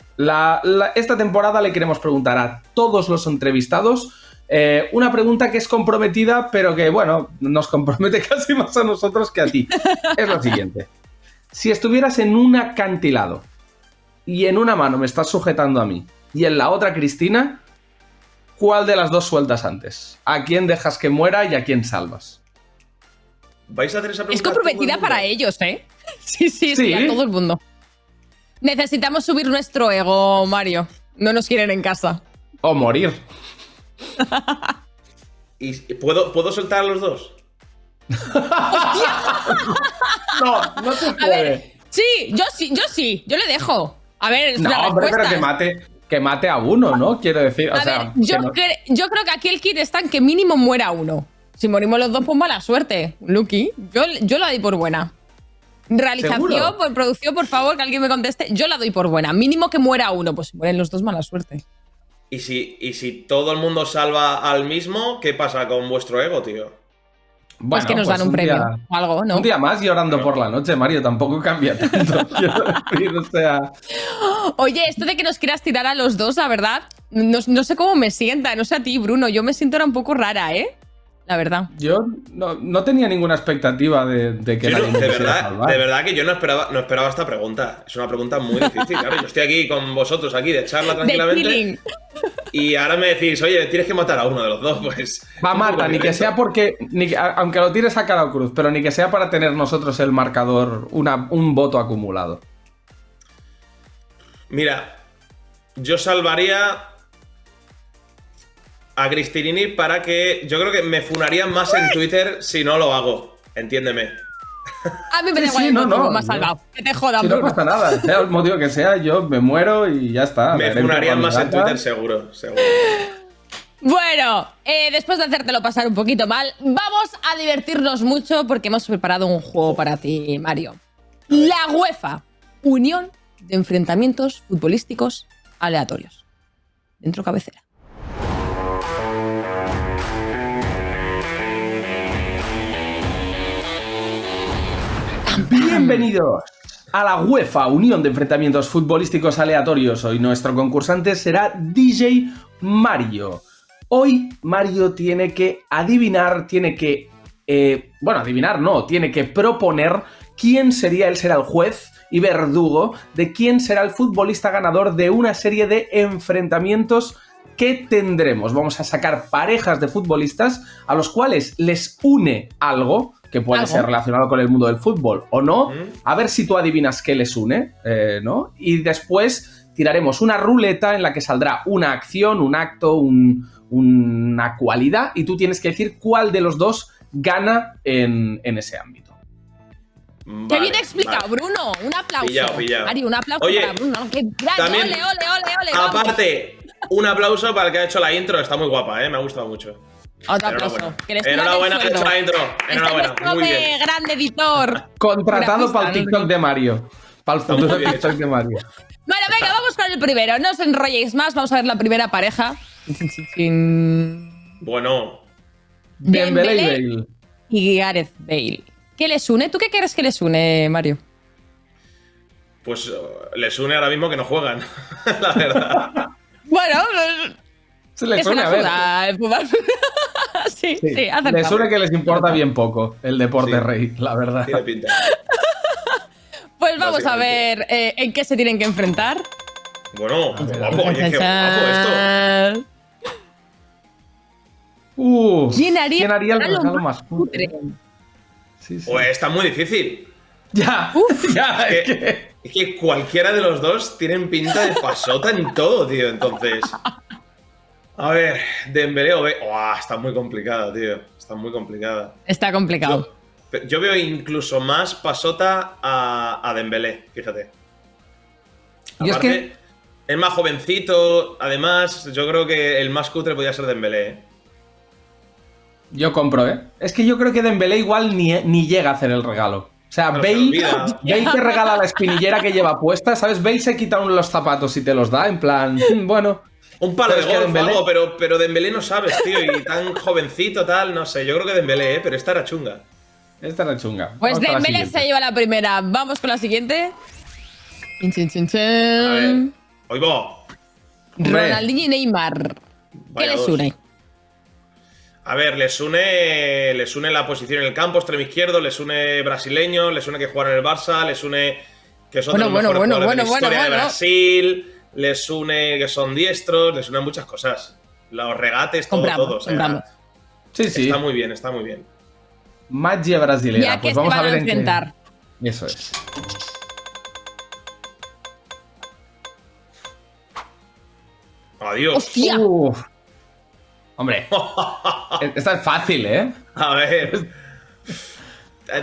esta temporada le queremos preguntar a todos los entrevistados eh, una pregunta que es comprometida, pero que, bueno, nos compromete casi más a nosotros que a ti. Es lo siguiente. Si estuvieras en un acantilado y en una mano me estás sujetando a mí y en la otra Cristina, ¿cuál de las dos sueltas antes? ¿A quién dejas que muera y a quién salvas? ¿Vais a hacer esa pregunta? Es comprometida para ellos, ¿eh? Sí, sí, sí, a todo el mundo. Necesitamos subir nuestro ego, Mario. No nos quieren en casa. O morir. ¿Y puedo, ¿puedo soltar a los dos? no, no se puede. A ver, sí, yo sí, yo sí, yo le dejo. A ver, no, hombre, pero que mate, que mate a uno, ¿no? Quiero decir, o sea, yo, yo, creo que aquí el kit está en que mínimo muera uno. Si morimos los dos, pues mala suerte, Lucky. Yo, yo la doy por buena. Realización, por producción, por favor, que alguien me conteste. Yo la doy por buena. Mínimo que muera uno, pues si mueren los dos, mala suerte. ¿Y si, y si todo el mundo salva al mismo, ¿qué pasa con vuestro ego, tío? pues que nos dan pues un, premio o algo, ¿no? Un día más llorando por la noche, Mario, tampoco cambia tanto. o sea... Oye, esto de que nos quieras tirar a los dos, la verdad, no, no, sé cómo me sienta, no sé a ti, Bruno, yo me siento ahora un poco rara, ¿eh? La verdad. Yo no, tenía ninguna expectativa de, que nadie de verdad, de verdad que yo no esperaba, no esperaba esta pregunta. Es una pregunta muy difícil, claro. Yo estoy aquí con vosotros, aquí de charla tranquilamente. y ahora me decís, oye, tienes que matar a uno de los dos, pues. Va, Marta, ni que sea porque. aunque lo tires a cada cruz, pero ni que sea para tener nosotros el marcador, una, un voto acumulado. Mira, yo salvaría a Cristinini para que. Yo creo que me funarían más en Twitter si no lo hago. Entiéndeme. A mí me da igual no, no, más salgado. Que te jodan, si No pasa nada. Sea el motivo que sea, yo me muero y ya está. Me funarían más en Twitter, seguro. seguro. Bueno, eh, después de hacértelo pasar un poquito mal, vamos a divertirnos mucho porque hemos preparado un juego para ti, Mario. La UEFA, Unión de Enfrentamientos Futbolísticos Aleatorios. Dentro cabecera. Bienvenidos a la UEFA, Unión de Enfrentamientos Futbolísticos Aleatorios. Hoy nuestro concursante será DJ Mario. Hoy Mario tiene que adivinar, tiene que... Eh, bueno, adivinar no, tiene que proponer quién sería, él será el juez y verdugo de quién será el futbolista ganador de una serie de enfrentamientos que tendremos. Vamos a sacar parejas de futbolistas a los cuales les une algo que puede ser relacionado con el mundo del fútbol o no, a ver si tú adivinas qué les une, eh, ¿no? Y después tiraremos una ruleta en la que saldrá una acción, un acto, una cualidad, y tú tienes que decir cuál de los dos gana en, ese ámbito. Qué bien explicado, Bruno. Un aplauso. Pillado, pillado. Ari, un aplauso para Bruno. Qué grande. ole, ole, ole, ole. Aparte, un aplauso para el que ha hecho la intro. Está muy guapa, ¿eh? Me ha gustado mucho. Otro aplauso. Enhorabuena, que la intro. Enhorabuena. Muy bien. grande editor. Contratado para el TikTok de Mario. Para el futuro TikTok de Mario. Bueno, venga, vamos con el primero. No os enrolléis más. Vamos a ver la primera pareja. Bueno. Dembélé y Bale. Y Gareth Bale. ¿Qué les une? ¿Tú qué quieres que les une, Mario? Pues uh, les une ahora mismo que no juegan, la verdad. Bueno, se les une a ver. sí, sí, sí Les suele que les importa bien poco el deporte rey, la verdad. pues vamos a ver eh, en qué se tienen que enfrentar. Bueno, guapo, oye, qué guapo esto. Uh, ¿Quién haría, el regalo más putre? Pues está muy difícil. Ya, ya es, que, es que cualquiera de los dos tienen pinta de pasota en todo, tío. Entonces, a ver, Dembélé o está muy complicada, tío. Está muy complicada. Está complicado. Yo, veo incluso más pasota a, a Dembélé, fíjate. y es que... Es más jovencito, además, yo creo que el más cutre podría ser Dembélé, ¿eh? Yo compro, ¿eh? Es que yo creo que Dembélé igual ni, ni llega a hacer el regalo. Sea, Pero se Bale, te regala la espinillera que lleva puesta, ¿sabes? Bale se quita uno los zapatos y te los da, en plan, "Mm, bueno. Un palo de golf o Dembélé- algo, pero, pero Dembélé no sabes, tío, y tan jovencito, tal, no sé. Yo creo que Dembélé, ¿eh? pero esta era chunga. Esta era chunga. Pues Vamos Dembélé se lleva la primera. Vamos con la siguiente. Chin, chin, chin, chin. A ver. Hoy va. Hombre, Ronaldinho y Neymar. ¿Qué Vaya les dos. une? A ver, les une, les une la posición en el campo, extremo izquierdo, les une brasileño, les une que jugaron en el Barça, les une que son Bueno, de los bueno, mejores bueno, jugadores de la historia bueno, de. Brasil, les une que son diestros, les unen muchas cosas. Los regates, todo, Compramos, todo. o sea, compramos. Sí, sí. Está muy bien, está muy bien. Magia brasileña. Ya que pues se vamos van a ver a en qué- enfrentar. Eso es. Adiós. ¡Hostia! Uf. Hombre, esta es fácil, ¿eh? A ver.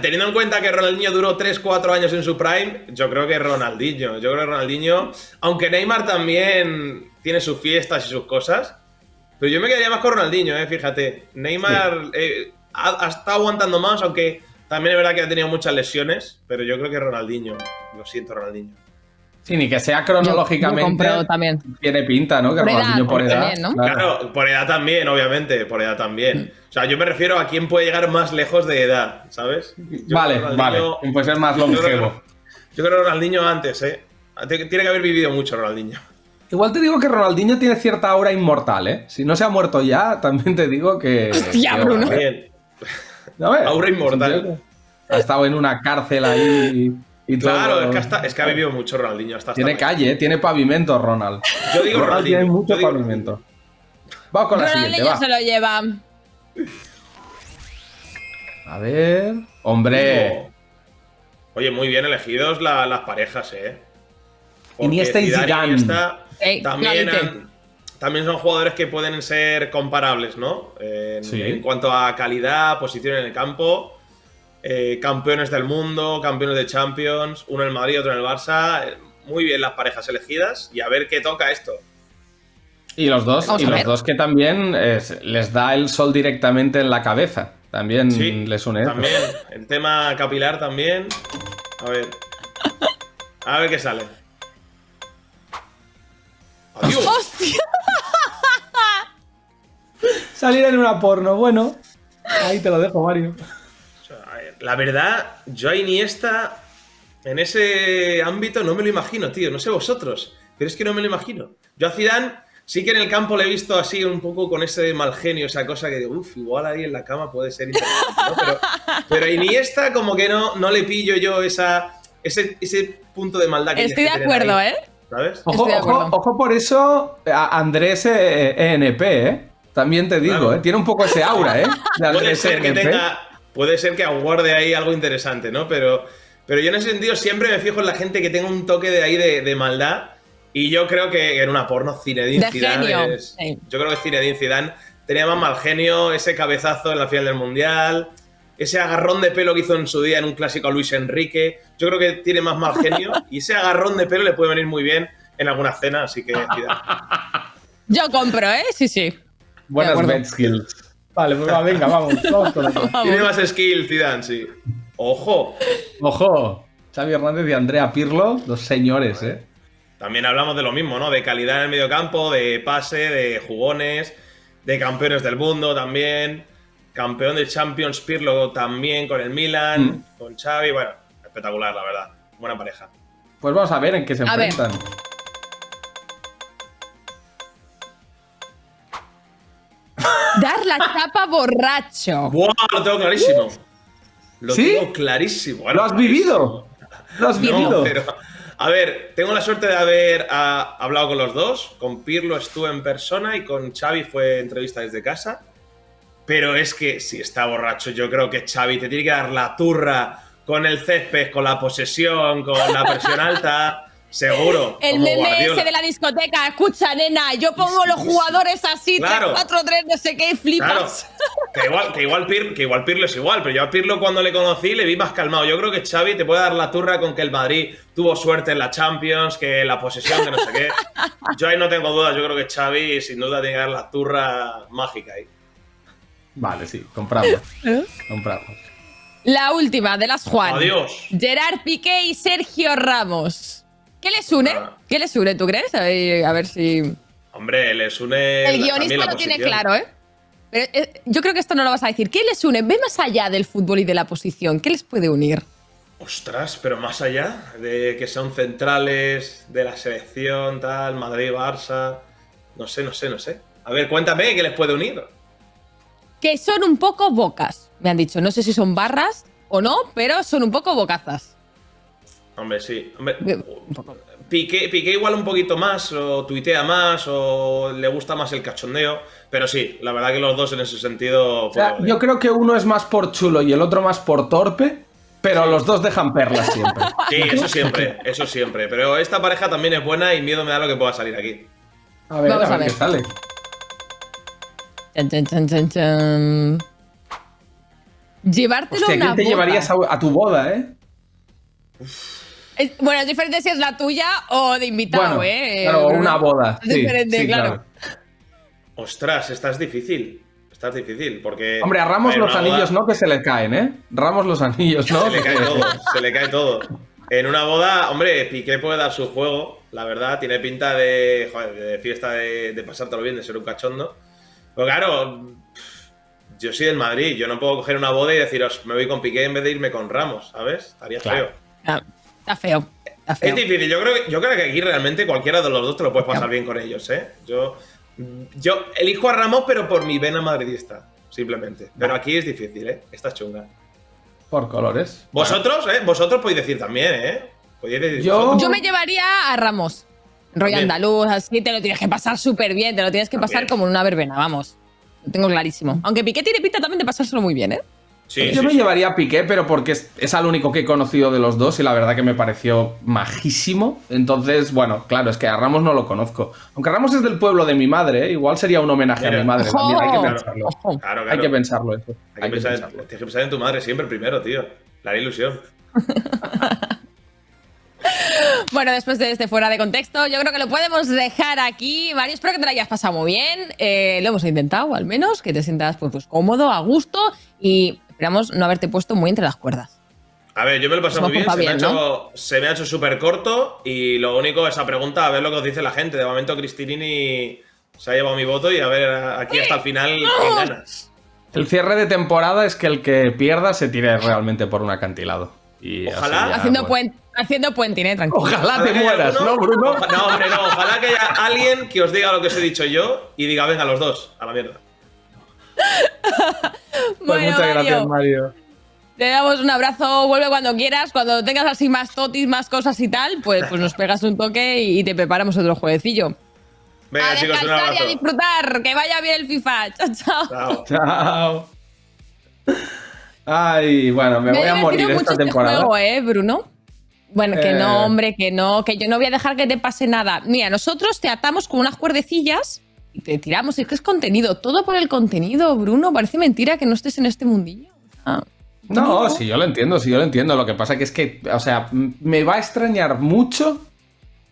Teniendo en cuenta que Ronaldinho duró 3-4 años en su prime, yo creo que Ronaldinho. Yo creo que Ronaldinho, aunque Neymar también tiene sus fiestas y sus cosas, pero yo me quedaría más con Ronaldinho, eh, fíjate. Neymar eh, ha, ha estado aguantando más, aunque también es verdad que ha tenido muchas lesiones, pero yo creo que Ronaldinho. Lo siento, Ronaldinho. Sí, ni que sea Yo cronológicamente. también. Tiene pinta, ¿no? Que Por edad, Ronaldinho por edad. también, ¿no? claro. Claro, por edad también, obviamente, por edad también. O sea, yo me refiero a quién puede llegar más lejos de edad, ¿sabes? Yo Vale, creo que vale. Ronaldinho- Puede ser más Yo creo que- longevo. Yo creo que Ronaldinho antes, ¿eh? Tiene que haber vivido mucho Ronaldinho. Igual te digo que Ronaldinho tiene cierta aura inmortal, ¿eh? Si no se ha muerto ya, también te digo que. Hostia, que- Bruno. Bien. Ver, Aura inmortal. Ha estado en una cárcel ahí y todo. Claro, es que, hasta- es que ha vivido mucho Ronaldinho. Hasta, Tiene calle, ¿eh? tiene pavimento, Ronald. Yo digo Ronald Ronaldinho. tiene mucho digo- pavimento. Vamos con la siguiente, Ronaldinho va. se lo lleva. A ver. Hombre. Oye, muy bien elegidos la- las parejas, ¿eh? Porque Iniesta y Zidane Zidane. Iniesta Ey, también, han- también son jugadores que pueden ser comparables, ¿no? En, Sí. en cuanto a calidad, posición en el campo. Eh, campeones del mundo, campeones de Champions, uno en el Madrid, otro en el Barça. eh, Muy bien las parejas elegidas y a ver qué toca esto. Y los dos, Vamos y los dos que también eh, les da el sol directamente en la cabeza. También Sí, les une. eso. También, el tema capilar también. A ver. A ver qué sale. Adiós. ¡Hostia! Salir en una porno, bueno. Ahí te lo dejo, Mario. La verdad, yo a Iniesta en ese ámbito no me lo imagino, tío. No sé vosotros, pero es que no me lo imagino. Yo a Zidane sí que en el campo le he visto así un poco con ese mal genio, esa cosa que digo, uff, igual ahí en la cama puede ser interesante, ¿no? Pero, pero a Iniesta como que no, no le pillo yo esa, ese, ese punto de maldad que Estoy de acuerdo, ahí, ¿eh? ¿Sabes? Ojo, ojo, ojo por eso a Andrés eh, ENP, ¿eh? También te digo, Claro. ¿eh? Tiene un poco ese aura, ¿eh? De Puede Andrés ser que ENP. tenga. Puede ser que aguarde ahí algo interesante, ¿no? Pero, pero yo en ese sentido siempre me fijo en la gente que tenga un toque de ahí de, de maldad. Y yo creo que en una porno Zinedine De Zidane genio, es- sí. Yo creo que Zinedine Zidane tenía más mal genio, ese cabezazo en la final del Mundial, ese agarrón de pelo que hizo en su día en un clásico a Luis Enrique. Yo creo que tiene más mal genio y ese agarrón de pelo le puede venir muy bien en alguna cena, así que Zidane. Yo compro, ¿eh? Sí, sí. Buenas acuerdo. bet skills. Vale, pues va, venga, vamos. Vamos con. Tiene más skill Zidane, sí. Ojo, Ojo, Xavi Hernández y Andrea Pirlo, dos señores, ¿eh? También hablamos de lo mismo, ¿no? De calidad en el mediocampo, de pase, de jugones, de campeones del mundo también. Campeón de Champions Pirlo también con el Milan, Mm. con Xavi. Bueno, espectacular, la verdad. Buena pareja. Pues vamos a ver en qué se A ver. Dar la chapa borracho. ¡Buah! Lo tengo clarísimo. Lo ¿Sí? tengo clarísimo. ¿Lo has vivido? ¿Lo has No, vivido? pero. A ver, tengo la suerte de haber ah, hablado con los dos. Con Pirlo estuve en persona y con Xavi fue entrevista desde casa. Pero es que si está borracho, yo creo que Xavi te tiene que dar la turra con el césped, con la posesión, con la presión alta. Seguro. El meme ese de la discoteca. Escucha, nena, yo pongo los jugadores así, Claro. 3-4-3, no sé qué, y Claro. flipas. Que igual, que, igual Pirlo, que igual Pirlo es igual, pero yo a Pirlo cuando le conocí le vi más calmado. Yo creo que Xavi te puede dar la turra con que el Madrid tuvo suerte en la Champions, que la posesión, que no sé qué. Yo ahí no tengo dudas. Yo creo que Xavi sin duda tiene que dar la turra mágica ahí. Vale, sí, compramos. ¿Eh? Compramos. La última de las Juan. Adiós. Gerard Piqué y Sergio Ramos. ¿Qué les une? Ah. ¿Qué les une, tú crees? A ver, a ver si. Hombre, les une. El guionista lo tiene claro, ¿eh? Pero, eh, yo creo que esto no lo vas a decir. ¿Qué les une? Ve más allá del fútbol y de la posición. ¿Qué les puede unir? Ostras, pero más allá de que son centrales de la selección, tal, Madrid, Barça. No sé, no sé, no sé. A ver, cuéntame qué les puede unir. Que son un poco bocas, me han dicho. No sé si son barras o no, pero son un poco bocazas. Hombre, sí. Hombre. Piqué, Piqué igual un poquito más, o tuitea más, o le gusta más el cachondeo. Pero sí, la verdad que los dos en ese sentido. O sea, pues, yo creo que uno es más por chulo y el otro más por torpe, pero los dos dejan perlas siempre. Sí, eso siempre, eso siempre. Pero esta pareja también es buena y miedo me da lo que pueda salir aquí. A ver, Vamos a a ver ver. qué sale. Chan, chan, chan, chan, chan. Llevártelo Hostia, a una ¿quién te boda. llevarías a, a tu boda, eh? Es- bueno, es diferente si es la tuya o de invitado, Bueno, ¿eh? claro, una boda. Es sí, diferente, sí, claro. Ostras, esta es difícil. Esta es difícil, porque. Hombre, a Ramos los boda- anillos no que se le caen, ¿eh? Ramos los anillos, ¿no? Se le cae todo, se le cae todo. En una boda, hombre, Piqué puede dar su juego, la verdad, tiene pinta de, joder, de fiesta, de, de pasártelo bien, de ser un cachondo. Pero claro, yo soy del Madrid, yo no puedo coger una boda y deciros, me voy con Piqué en vez de irme con Ramos, ¿sabes? Estaría Claro. feo. Ah, está feo. Está feo. Es difícil, yo creo, que, yo creo que aquí realmente cualquiera de los dos te lo puedes pasar bien con ellos, ¿eh? Yo, yo elijo a Ramos, pero por mi vena madridista, simplemente. Pero aquí es difícil, ¿eh? Esta es chunga. Por colores. Vosotros, ¿eh? Vosotros podéis decir también, ¿eh? Podéis decir Yo-. Yo me llevaría a Ramos. Rollo También. andaluz, así te lo tienes que pasar súper bien, te lo tienes que pasar como en una verbena, vamos. Lo tengo clarísimo. Aunque Piqué tiene pinta también de pasárselo muy bien, ¿eh? Sí, Yo sí, me sí. llevaría a Piqué, pero porque es, es al único que he conocido de los dos y la verdad que me pareció majísimo. Entonces, bueno, claro, es que a Ramos no lo conozco. Aunque Ramos es del pueblo de mi madre, ¿eh? igual sería un homenaje a mi madre ¡Ojo! también. Hay que pensarlo. Claro, Hay que pensarlo eso. Hay que pensar, en- tienes que pensar en tu madre siempre primero, tío. Haré ilusión. Bueno, después de este fuera de contexto, yo creo que lo podemos dejar aquí. Mario, espero que te lo hayas pasado muy bien. Eh, lo hemos intentado, al menos, que te sientas pues, pues, cómodo, a gusto y esperamos no haberte puesto muy entre las cuerdas. A ver, yo me lo he pasado muy bien. Se me, ha hecho, se me ha hecho súper corto y lo único, esa pregunta, a ver lo que os dice la gente. De momento, Cristinini se ha llevado mi voto y a ver aquí hasta el final quién gana. El cierre de temporada es que el que pierda se tire realmente por un acantilado. Y Ojalá. ya, haciendo, bueno. puente, haciendo puenting, ¿eh? Tranquilo. Ojalá te mueras, alguno- ¿no, Bruno? Oja- No, hombre, no. Ojalá que haya alguien que os diga lo que os he dicho yo y diga, venga, los dos, a la mierda. Pues Bueno, muchas gracias, Mario, Mario. Te damos un abrazo, vuelve cuando quieras. Cuando tengas así más totis, más cosas y tal, pues, pues nos pegas un toque y, y te preparamos otro jueguecillo. Venga, a chicos, un descansar y a abrazo. disfrutar. Que vaya bien el FIFA. Chao, chao. Chao. Chao. Ay, bueno, me Me voy a morir esta mucho este temporada. juego, ¿eh, Bruno? Bueno, que Eh. no, hombre, que no, que yo no voy a dejar que te pase nada. Mira, nosotros te atamos con unas cuerdecillas te tiramos. Es que es contenido, todo por el contenido, Bruno. Parece mentira que no estés en este mundillo. Ah, No, sí, yo lo entiendo, sí, yo lo entiendo. Lo que pasa que es que, o sea, me va a extrañar mucho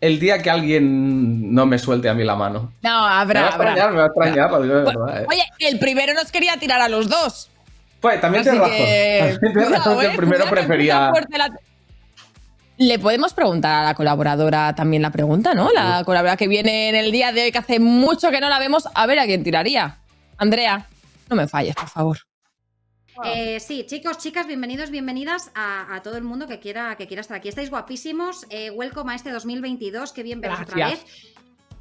el día que alguien no me suelte a mí la mano. No, Me va habrá, a extrañar, habrá. me va a extrañar, lo digo de verdad. eh. Oye, el primero nos quería tirar a los dos. Pues también tienes razón. que. También tienes razón que ¿eh? el primero Cuidado que prefería. la- Le podemos preguntar a la colaboradora también la pregunta, ¿no? La colaboradora que viene en el día de hoy, que hace mucho que no la vemos, a ver a quién tiraría. Andrea, no me falles, por favor. Eh, sí, chicos, chicas, bienvenidos, bienvenidas a, a todo el mundo que quiera, que quiera estar aquí. Estáis guapísimos. Eh, welcome a este 2022. Qué bien veros otra vez.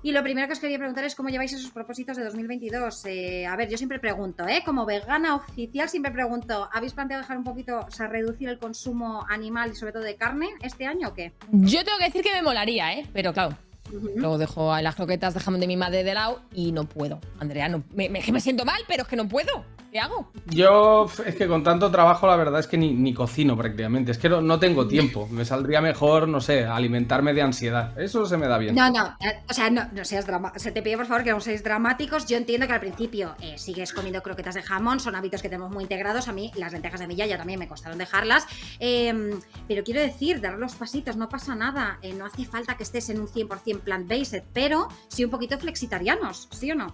Y lo primero que os quería preguntar es cómo lleváis esos propósitos de 2022. Eh, a ver, yo siempre pregunto, ¿eh? Como vegana oficial, siempre pregunto, ¿habéis planteado dejar un poquito, o sea, reducir el consumo animal y sobre todo de carne este año o qué? Yo tengo que decir que me molaría, ¿eh? Pero claro, Ujú. luego dejo las croquetas de jamón de mi madre de lado y no puedo. Andrea, no, me, me- que me siento mal, pero es que no puedo. ¿Qué hago? Yo, es que con tanto trabajo, la verdad es que ni, ni cocino prácticamente. Es que no, no tengo tiempo. Me saldría mejor, no sé, alimentarme de ansiedad. Eso se me da bien. No, no, eh, o sea, no, no seas dramático. Se te pide por favor que no seáis dramáticos. Yo entiendo que al principio eh, sigues comiendo croquetas de jamón, son hábitos que tenemos muy integrados. A mí las lentejas de mi yaya también me costaron dejarlas. Eh, pero quiero decir, dar los pasitos, no pasa nada. Eh, no hace falta que estés en un 100% plant-based, pero sí un poquito flexitarianos, ¿sí o no?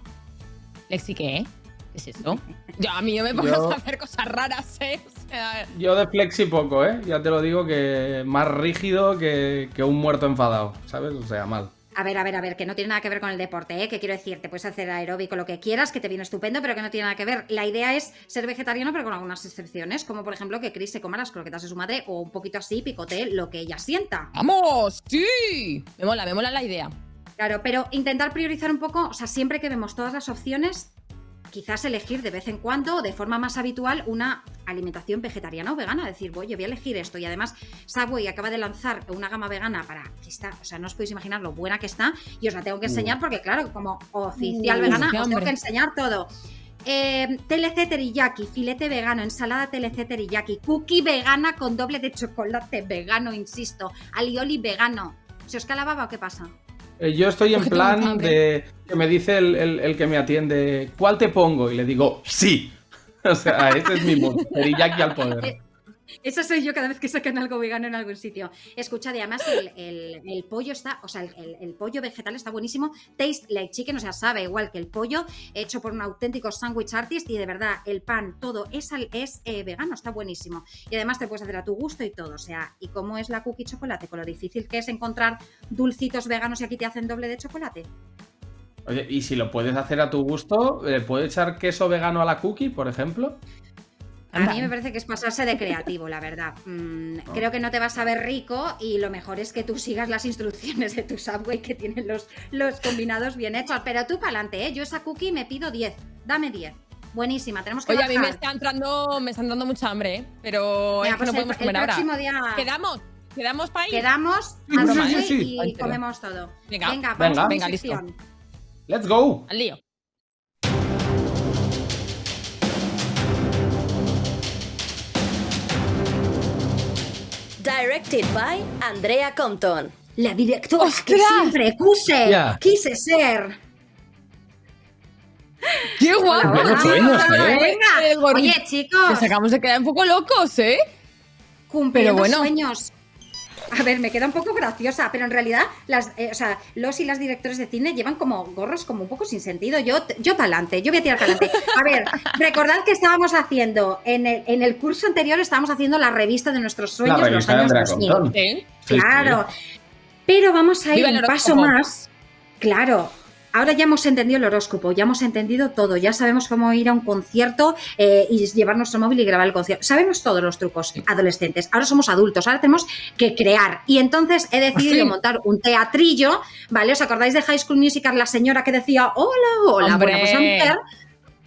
Lexi, ¿qué? ¿Qué es eso? Yo, a mí no me pongas Yo- a hacer cosas raras, ¿eh? O Yo de flexi poco, ¿eh? Ya te lo digo que más rígido que, que un muerto enfadado, ¿sabes? O sea, mal. A ver, a ver, a ver, que no tiene nada que ver con el deporte, ¿eh? Que quiero decir, te puedes hacer aeróbico lo que quieras, que te viene estupendo, pero que no tiene nada que ver. La idea es ser vegetariano, pero con algunas excepciones, como por ejemplo que Chris se coma las croquetas de su madre o un poquito así picotee lo que ella sienta. ¡Vamos! ¡Sí! Me mola, me mola la idea. Claro, pero intentar priorizar un poco, o sea, siempre que vemos todas las opciones, quizás elegir de vez en cuando, de forma más habitual, una alimentación vegetariana o vegana. Decir, voy, yo voy a elegir esto. Y además, Subway acaba de lanzar una gama vegana para que está, o sea, no os podéis imaginar lo buena que está. Y os la tengo que enseñar porque, claro, como oficial Uh, vegana, os tengo que enseñar todo. Eh, TLC teriyaki, filete vegano, ensalada TLC teriyaki, cookie vegana con doble de chocolate vegano, insisto, alioli vegano. ¿Se os cae la baba o qué pasa? Eh, Yo estoy en plan de que me dice el, el- el que me atiende, ¿cuál te pongo? Y le digo, sí. O sea, ese es mi mood. Teriyaki al poder. Esa soy yo cada vez que sacan algo vegano en algún sitio. Escucha, y además el, pollo está, o sea, el, pollo vegetal está buenísimo. Taste like chicken, o sea, sabe igual que el pollo, hecho por un auténtico sandwich artist. Y de verdad, el pan, todo es, es eh, vegano, está buenísimo. Y además te puedes hacer a tu gusto y todo. O sea, ¿y cómo es la cookie chocolate? Con lo difícil que es encontrar dulcitos veganos y aquí te hacen doble de chocolate. Y si lo puedes hacer a tu gusto, ¿le puedes echar queso vegano a la cookie, por ejemplo? A mí me parece que es pasarse de creativo, la verdad. Mm, Creo que no te vas a ver rico y lo mejor es que tú sigas las instrucciones de tu Subway que tienen los, los combinados bien hechos. Pero tú para adelante, ¿eh? Yo esa cookie me pido 10. Dame 10. Buenísima, tenemos que Oye, a mí me está entrando, me están dando mucha hambre, ¿eh? Pero es que pues no el- podemos el comer ahora. próximo día- ¿Quedamos? ¿Quedamos para ir? Quedamos Sí, al sí, sí, Subway sí. y comemos todo. Venga, venga, vamos venga. mi Venga, listo. ¡Let's go! Al lío. Directed by Andrea Compton. La directora que siempre quise, Ya. quise ser. ¡Qué guapo! Buenos sueños, ¿eh? Venga. Oye, chicos, Nos acabamos de quedar un poco locos, ¿eh? cumpliendo Pero bueno. sueños. A ver, me queda un poco graciosa, pero en realidad las, eh, o sea, los y las directores de cine llevan como gorros como un poco sin sentido. Yo, yo para adelante, yo voy a tirar para adelante. A ver, recordad que estábamos haciendo, en el, en el curso anterior estábamos haciendo la revista de nuestros sueños, La los años Andrea 2000. Compton. Sí. Sí, sí. Claro. Pero vamos a ir un paso más. Claro. Ahora ya hemos entendido el horóscopo, ya hemos entendido todo, ya sabemos cómo ir a un concierto eh, y llevar nuestro móvil y grabar el concierto. Sabemos todos los trucos adolescentes. Ahora somos adultos, ahora tenemos que crear. Y entonces he decidido Sí. montar un teatrillo, ¿vale? ¿Os acordáis de High School Musical, la señora que decía, hola, hola? Hombre. Bueno, pues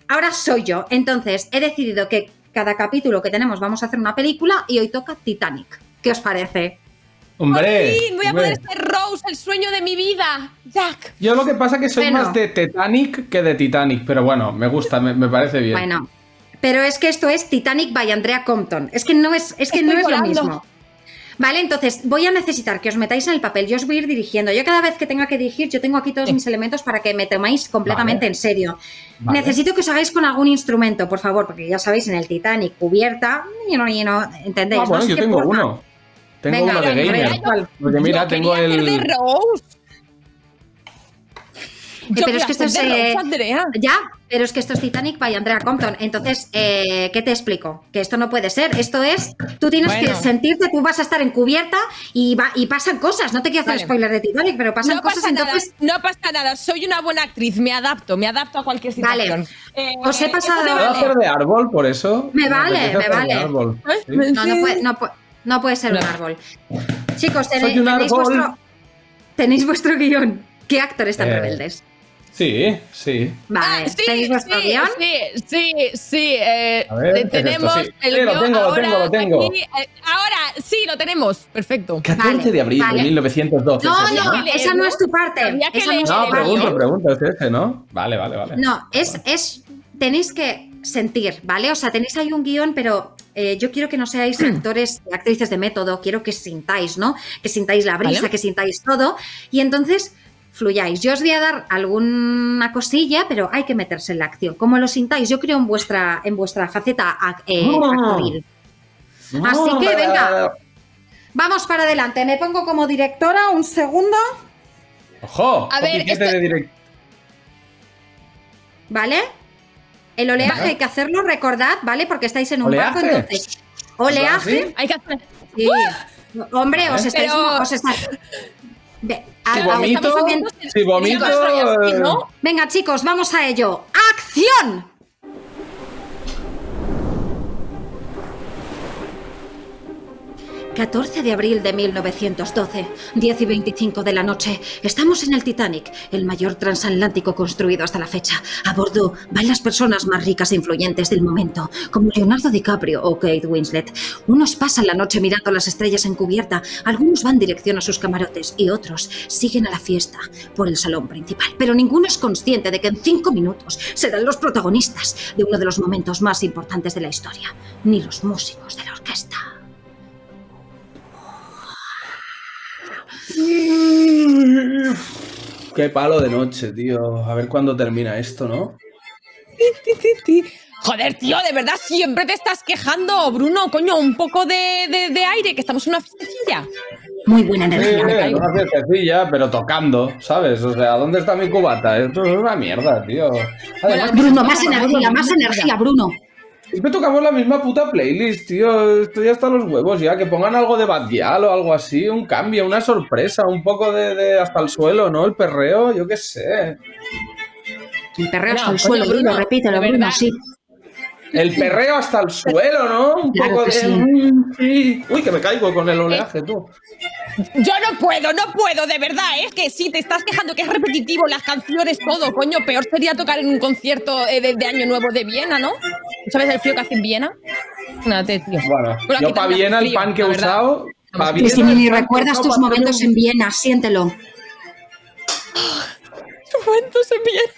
ahora soy yo. Entonces he decidido que cada capítulo que tenemos vamos a hacer una película y hoy toca Titanic. ¿Qué os parece? ¡Hombre! Sí, voy a hombre. poder ser Rose, el sueño de mi vida. Jack. Yo lo que pasa es que soy Bueno. más de Titanic que de Titanic, pero bueno, me gusta, me, me parece bien. Bueno, pero es que esto es Titanic by Andrea Compton. Es que no es, es, que Estoy no es lo mismo. Vale, entonces voy a necesitar que os metáis en el papel. Yo os voy a ir dirigiendo. Yo cada vez que tenga que dirigir, yo tengo aquí todos mis elementos para que me tomáis completamente Vale. en serio. Vale. Necesito que os hagáis con algún instrumento, por favor, porque ya sabéis, en el Titanic, cubierta, y no, y no, ¿entendéis? Ah, bueno, No yo tengo forma. uno. Tengo Venga, uno de gamer. Porque mira, Yo tengo hacer de el. Rose. Yo pero es que esto es. eh, Rose, Andrea. Ya, pero es que esto es Titanic by Andrea Compton. Entonces, eh, ¿qué te explico? Que esto no puede ser. Esto es. Tú tienes Bueno. que sentirte, tú vas a estar encubierta y, va, y pasan cosas. No te quiero hacer Vale. spoiler de Titanic, pero pasan no cosas. pasa entonces, nada, no pasa nada. Soy una buena actriz, me adapto, me adapto a cualquier Vale. situación. Eh, Os he eso pasado- ¿Puedo vale. hacer de árbol por eso? Me vale, me de vale. árbol. ¿Eh? Sí. no, no, puede, no, pu- no puede ser un árbol. Chicos, tenéis, un tenéis árbol. vuestro, tenéis vuestro guion. ¿Qué actores tan Eh, rebeldes? Sí, sí. Vale, Ah, sí, ¿tenéis vuestro sí, guion? sí, sí, sí. eh, A ver, ¿qué es tenemos esto? Sí. el Sí, lo guion tengo, lo ahora tengo, lo tengo. aquí, eh, ahora sí, lo tenemos. Perfecto. 14 Vale, de abril vale. de 1912. No, no, esa no es tu parte. Esa no es No, pregunto, pregunto, es ese, ¿no? Vale, vale, vale. No, es, es. Tenéis que sentir, ¿vale? O sea, tenéis ahí un guion, pero eh, yo quiero que no seáis actores y actrices de método, quiero que sintáis, ¿no? Que sintáis la brisa, Vale. que sintáis todo. Y entonces fluyáis. Yo os voy a dar alguna cosilla, pero hay que meterse en la acción. Como lo sintáis, yo creo en vuestra, en vuestra faceta ac- eh, actoril. Así que, venga. Vamos para adelante. Me pongo como directora un segundo, Ojo, A ver, esto- de direct- ¿vale? El oleaje Vale. hay que hacerlo, recordad, ¿vale? Porque estáis en un barco, ¿Oleaje? entonces. Oleaje. Hay que hacer. Sí. Hombre, os ¿Eh? estáis. Pero- Os estáis... Ve, Si a- vomito, estamos haciendo- si vomito, eh, Venga, chicos, vamos a ello. ¡Acción! ...14 de abril de 1912, 10 y 25 de la noche... ...estamos en el Titanic, el mayor transatlántico construido hasta la fecha. A bordo van las personas más ricas e influyentes del momento... ...como Leonardo DiCaprio o Kate Winslet. Unos pasan la noche mirando las estrellas en cubierta... ...algunos van dirección a sus camarotes... ...y otros siguen a la fiesta por el salón principal. Pero ninguno es consciente de que en cinco minutos... ...serán los protagonistas de uno de los momentos más importantes de la historia... ...ni los músicos de la orquesta. Qué palo de noche, tío. A ver cuándo termina esto, ¿no? Joder, tío, de verdad siempre te estás quejando, Bruno. Coño, un poco de, de- de aire, que estamos en una fiestecilla. Muy buena energía. sí, una fiestecilla, pero tocando, ¿sabes? O sea, ¿dónde está mi cubata? Esto es una mierda, tío. Además, Bruno, más energía, más energía, Bruno. Es que tocamos la misma puta playlist, tío. Estoy hasta los huevos ya. Que pongan algo de Bad Gyal o algo así. Un cambio, una sorpresa. Un poco de, de hasta el suelo, ¿no? El perreo, yo qué sé. El perreo No, hasta el suelo, Bruno, repítelo, Bruno, sí. El perreo hasta el suelo, ¿no? Un Claro poco de. sí. Uy, que me caigo con el oleaje, tú. Yo no puedo, no puedo, de verdad, ¿eh? es que sí, te estás quejando que es repetitivo, las canciones, todo, coño. Peor sería tocar en un concierto eh, de, de Año Nuevo de Viena, ¿no? ¿Sabes el frío que hace en Viena? Fíjate, tío. Bueno, yo para Viena el frío, pan que he usado. Pa' Viena, Cristina, el ni pan que he recuerdas usado tus momentos en Viena, siéntelo. Momentos en Viena.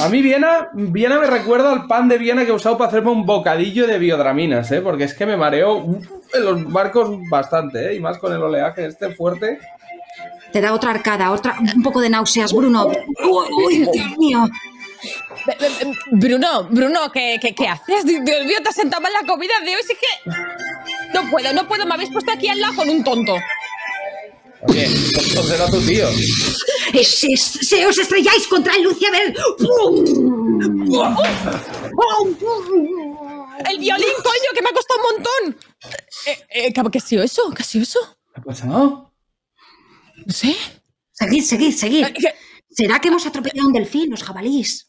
A mí Viena, Viena me recuerda al pan de Viena que he usado para hacerme un bocadillo de biodraminas, ¿eh? Porque es que me mareo en los barcos bastante, ¿eh? Y más con el oleaje este fuerte. Te da otra arcada, otra, un poco de náuseas, Bruno. Uy, Dios mío. Bruno, Bruno, ¿qué, qué, qué haces? Dios mío, te has sentado mal la comida de hoy, sí que... No puedo, no puedo, me habéis puesto aquí al lado con un tonto. Oye, tonto será tu tío. Es- es- se os estrelláis contra el luciader. ¡Pum! El violín, coño, que me ha costado un montón. Eh, eh, ¿Qué ha sido eso? ¿Qué ha sido eso? ¿Qué ha pasado? No sé. Seguid, seguid, seguid. Eh, ¿Será que hemos atropellado un delfín, los jabalís?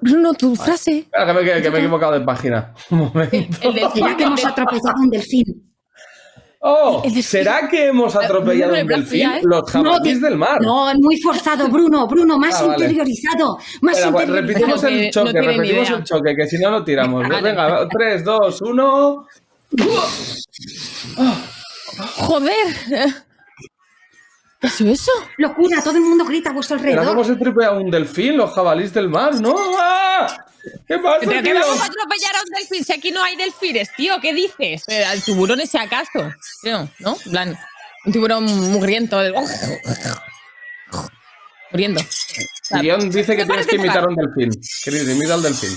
Bruno, tu frase. Espera, que me, que me he equivocado de página. Un momento. El del ¿Será que hemos atropellado un delfín? Oh. ¿será que hemos atropellado Bruno, un el delfín? ¿eh? Los jabalíes No, del mar. No, muy forzado, Bruno, Bruno, más Ah, vale. interiorizado. Más Espera, pues, interiorizado. repetimos No el no choque, ni repetimos idea. el choque, que si no lo tiramos. Vale. Venga, 3, 2, 1. Joder. ¿Qué sido eso? Locura, todo el mundo grita a vuestro alrededor. se tripea un delfín, los jabalíes del mar, ¿no? ¡Ah! ¿Qué pasa, ¿Pero qué vamos a atropellar a un delfín si aquí no hay delfines, tío? ¿Qué dices? Eh, Al tiburón ese acaso. Tío, ¿no? En plan, un tiburón mugriento. de- Muriendo. El guion dice que tienes que imitar a un delfín. Querido, imita al delfín.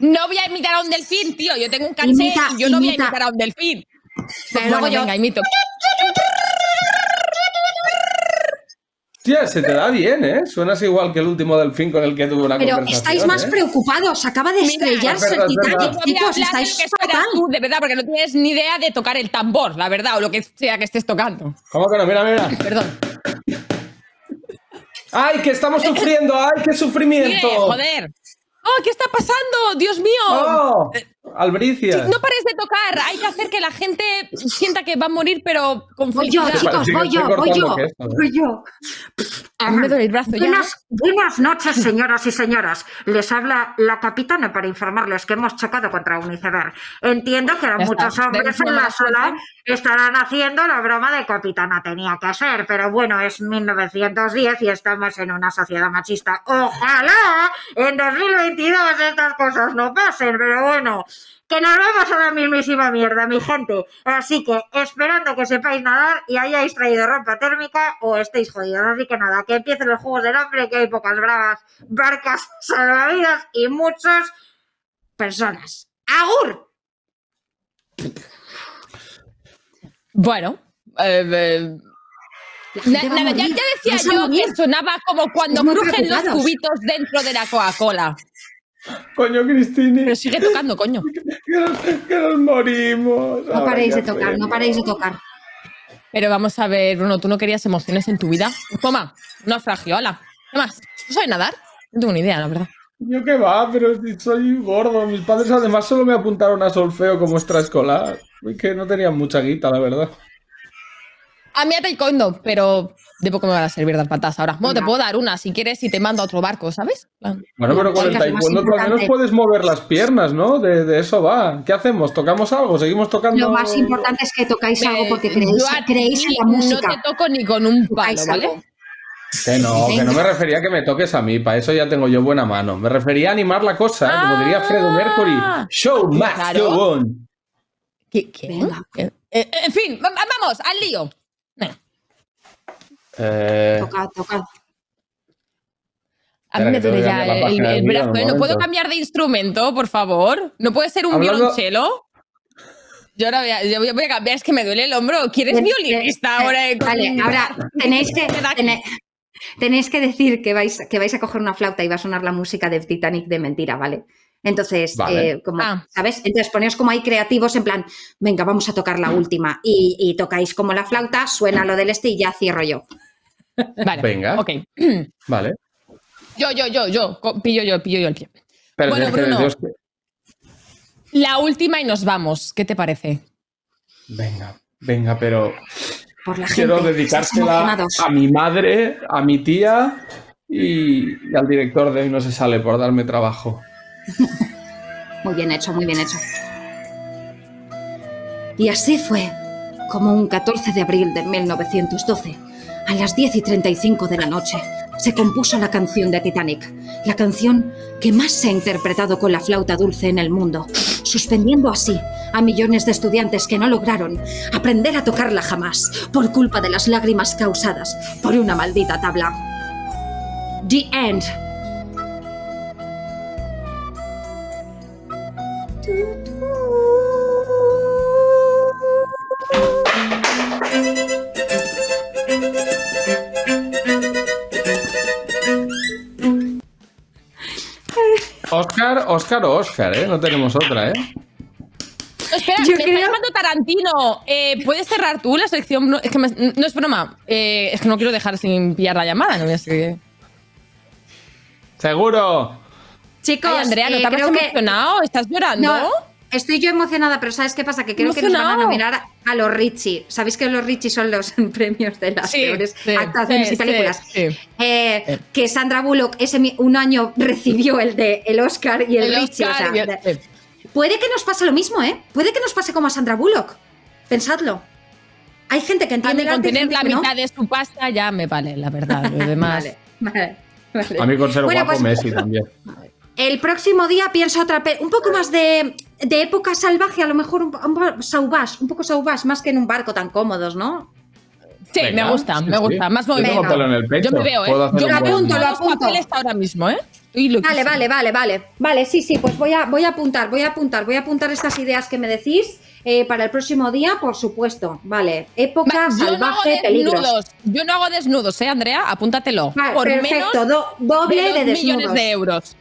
No voy a imitar a un delfín, tío. Yo tengo un caché yo no voy a imita. imitar a un delfín. Pero luego yo- venga, imito. Tía, se te da bien, ¿eh? Suenas igual que el último delfín con el que tuve una Pero conversación. estáis más ¿eh? preocupados. Acaba de Mira, estrellarse es el Titanic, chicos. Estáis que fatal. tú, de verdad, porque no tienes ni idea de tocar el tambor, la verdad, o lo que sea que estés tocando. ¿Cómo que no? Mira, mira. Perdón. ¡Ay, que estamos sufriendo! ¡Ay, qué sufrimiento! Sigue, joder. ¡Oh, qué está pasando! ¡Dios mío! ¡Oh! Albricia. No pares de tocar, hay que hacer que la gente sienta que va a morir, pero con Voy yo, felicidad. chicos, voy yo, voy yo. queso. Voy yo. A mí me duele el brazo ya. Buenas, buenas noches, señoras y señoras. Les habla la capitana para informarles que hemos chocado contra un iceberg. Entiendo que está. muchos hombres en la sala estarán haciendo la broma de capitana tenía que ser, pero bueno, es 1910 y estamos en una sociedad machista. Ojalá en 2022 estas cosas no pasen, pero bueno. Que nos vamos a la mismísima mierda, mi gente. Así que esperando que sepáis nadar y hayáis traído ropa térmica o estéis jodidos. Así que nada, que empiecen los juegos del hambre, que hay pocas bravas barcas salvavidas y muchas personas. ¡Agur! Bueno, eh, eh, na- ya, decía yo que sonaba como cuando crujen los cubitos dentro de la Coca-Cola. Coño, Cristini. Pero sigue tocando, coño. Que nos, que nos morimos. No paréis ¿qué de tocar, no paréis de tocar. Pero vamos a ver, Bruno, ¿tú no querías emociones en tu vida? Toma, un naufragio, hola. ¿Qué más? ¿No sabes nadar? No tengo ni idea, la verdad. Yo qué va, pero soy gordo. Mis padres además solo me apuntaron a solfeo como extraescolar. Es que no tenían mucha guita, la verdad. A mí a taekwondo, pero de poco me van a servir dar patas ahora. Bueno, te puedo dar una si quieres y te mando a otro barco, ¿sabes? Bueno, pero con el taekwondo al menos puedes mover las piernas, ¿no? De, de eso va. ¿Qué hacemos? ¿Tocamos algo? ¿Seguimos tocando? Lo más importante es que tocáis algo porque creéis, creéis en la música. No te toco ni con un palo, ¿vale? algo. Que no, que no me refería a que me toques a mí, para eso ya tengo yo buena mano. Me refería a animar la cosa, ¿eh? como diría Fredo Mercury. Show must Ah. Claro. go on. ¿Qué? qué? Venga. Eh, eh, en fin, va- vamos, al lío. Venga, Eh, Tocad, tocad. A mí me duele ya el, brazo. ¿eh? ¿No puedo cambiar de instrumento, por favor? ¿No puede ser un Hablando- violonchelo? Yo ahora voy a, yo voy a- voy a cambiar, es que me duele el hombro. ¿Quieres violinista ahora? eh, Vale, ahora tenéis que, tene- tenéis que decir que vais, que vais a coger una flauta y va a sonar la música de Titanic de mentira, ¿vale? Entonces, Vale. eh, como, Ah. ¿sabes? Entonces poneos como ahí creativos en plan, venga, vamos a tocar la última. Y, y tocáis como la flauta, suena lo del este y ya cierro yo. Vale, Venga. ok. Vale. Yo, yo, yo, yo. Pillo yo, pillo yo el pie. Pero Bueno, Bruno. Que- La última y nos vamos. ¿Qué te parece? Venga, venga, pero Por la quiero gente. dedicársela a mi madre, a mi tía y, y al director de Hoy No Se Sale por darme trabajo. Muy bien hecho, muy bien hecho. Y así fue como un 14 de abril de 1912, a las 10 y 35 de la noche, se compuso la canción de Titanic, la canción que más se ha interpretado con la flauta dulce en el mundo, suspendiendo así a millones de estudiantes que no lograron aprender a tocarla jamás por culpa de las lágrimas causadas por una maldita tabla. The End. Oscar, Oscar o Oscar, ¿eh? No tenemos otra, ¿eh? Espera, Yo me creo- está llamando Tarantino. Eh, ¿Puedes cerrar tú la sección? No, es que me- no es broma. Eh, es que no quiero dejar sin pillar la llamada. No voy a seguir. ¡Seguro! Chicos, Ay, Andrea, ¿no eh, te que- emocionado? ¿Estás llorando? No, estoy yo emocionada, pero ¿sabes qué pasa? Que creo que nos van a nominar a, a los Richie. ¿Sabéis que los Richie son los premios de las Sí, peores sí, actuaciones sí, y películas? sí, sí. Eh, que Sandra Bullock ese mi- un año recibió el de el Oscar y el, El Richie. o Oscar sea, y el- de- puede que nos pase lo mismo, ¿eh? Puede que nos pase como a Sandra Bullock. Pensadlo. Hay gente que A entiende mí con y tener la no. mitad de su pasta ya me vale, la verdad. Lo demás. Vale, vale, vale. A mí con ser Bueno, guapo pues- Messi también. El próximo día pienso otra un poco más de, de época salvaje, a lo mejor un, un sauvage, un poco sauvage, más que en un barco tan cómodos, ¿no? Sí, Venga, me gusta, sí, me sí. gusta. Más Yo tengo movimiento. pelo en el pecho. Yo me veo, ¿eh? Puedo hacer Yo buen- apunto, lo lo apunto. papeles ahora mismo, ¿eh? Vale, vale, vale, vale. Vale, sí, sí, pues voy a, voy a apuntar, voy a apuntar, voy a apuntar estas ideas que me decís eh, para el próximo día, por supuesto. Vale, época yo no salvaje, peligros. desnudos. Yo no hago desnudos, ¿eh, Andrea? Apúntatelo. Vale, por perfecto, menos do- doble de, de, dos millones desnudos. de euros.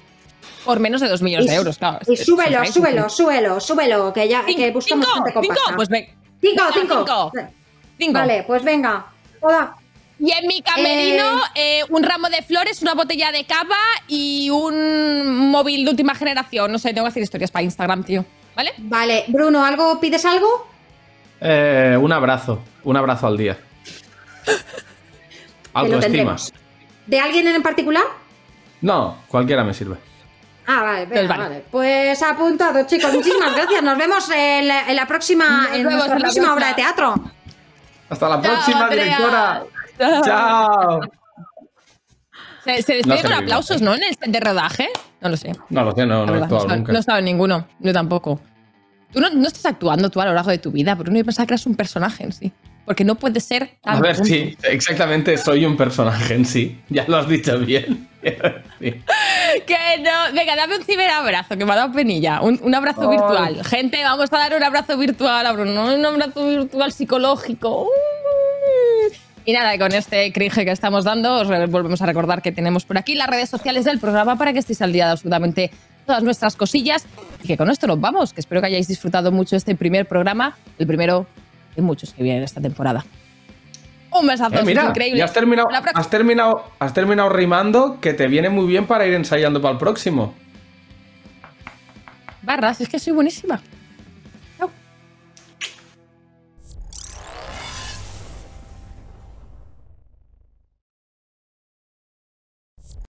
Por menos de dos millones Y de euros, claro. Y súbelo, súbelo, súbelo, súbelo, que ya que buscamos cinco, gente con cinco, pasta. pues ve. Cinco, venga, cinco. cinco. Cinco. Vale, pues venga. Hola. Y en mi camerino, eh, un ramo de flores, una botella de cava y un móvil de última generación. No sé, tengo que hacer historias para Instagram, tío. ¿Vale? Vale, Bruno, ¿algo pides algo? Eh, un abrazo. Un abrazo al día. Autoestima. ¿De alguien en particular? No, cualquiera me sirve. Ah, vale, venga, Pues vale. vale. Pues apuntado, chicos. Muchísimas gracias. Nos vemos en la, en la próxima, Nos en vemos nuestra en la próxima próxima. obra de teatro. Hasta la Chao, próxima, Andrea. directora. Chao. Chao. Se, se despide No sé con aplausos. ¿no? En el set de rodaje. No lo sé. No lo sé, no, no he verdad. actuado no, nunca. no he estado en ninguno. Yo tampoco. Tú no, no estás actuando tú a lo largo de tu vida, pero no pensaba que eras un personaje en sí. Porque no puedes ser tan A ver, tonto. sí, exactamente, soy un personaje en sí. Ya lo has dicho bien. Sí. Que no. Venga, dame un ciberabrazo, que me ha dado penilla. Un, un abrazo virtual. Gente, vamos a dar un abrazo virtual a Bruno. Un abrazo virtual psicológico. Y nada, con este cringe que estamos dando, os volvemos a recordar que tenemos por aquí las redes sociales del programa para que estéis al día de absolutamente todas nuestras cosillas y que con esto nos vamos, que espero que hayáis disfrutado mucho este primer programa, el primero de muchos que vienen esta temporada. Un besazo, Eh, mira, increíble. ya has terminado, has, terminado, has terminado rimando que te viene muy bien para ir ensayando para el próximo. Barras, es que soy buenísima.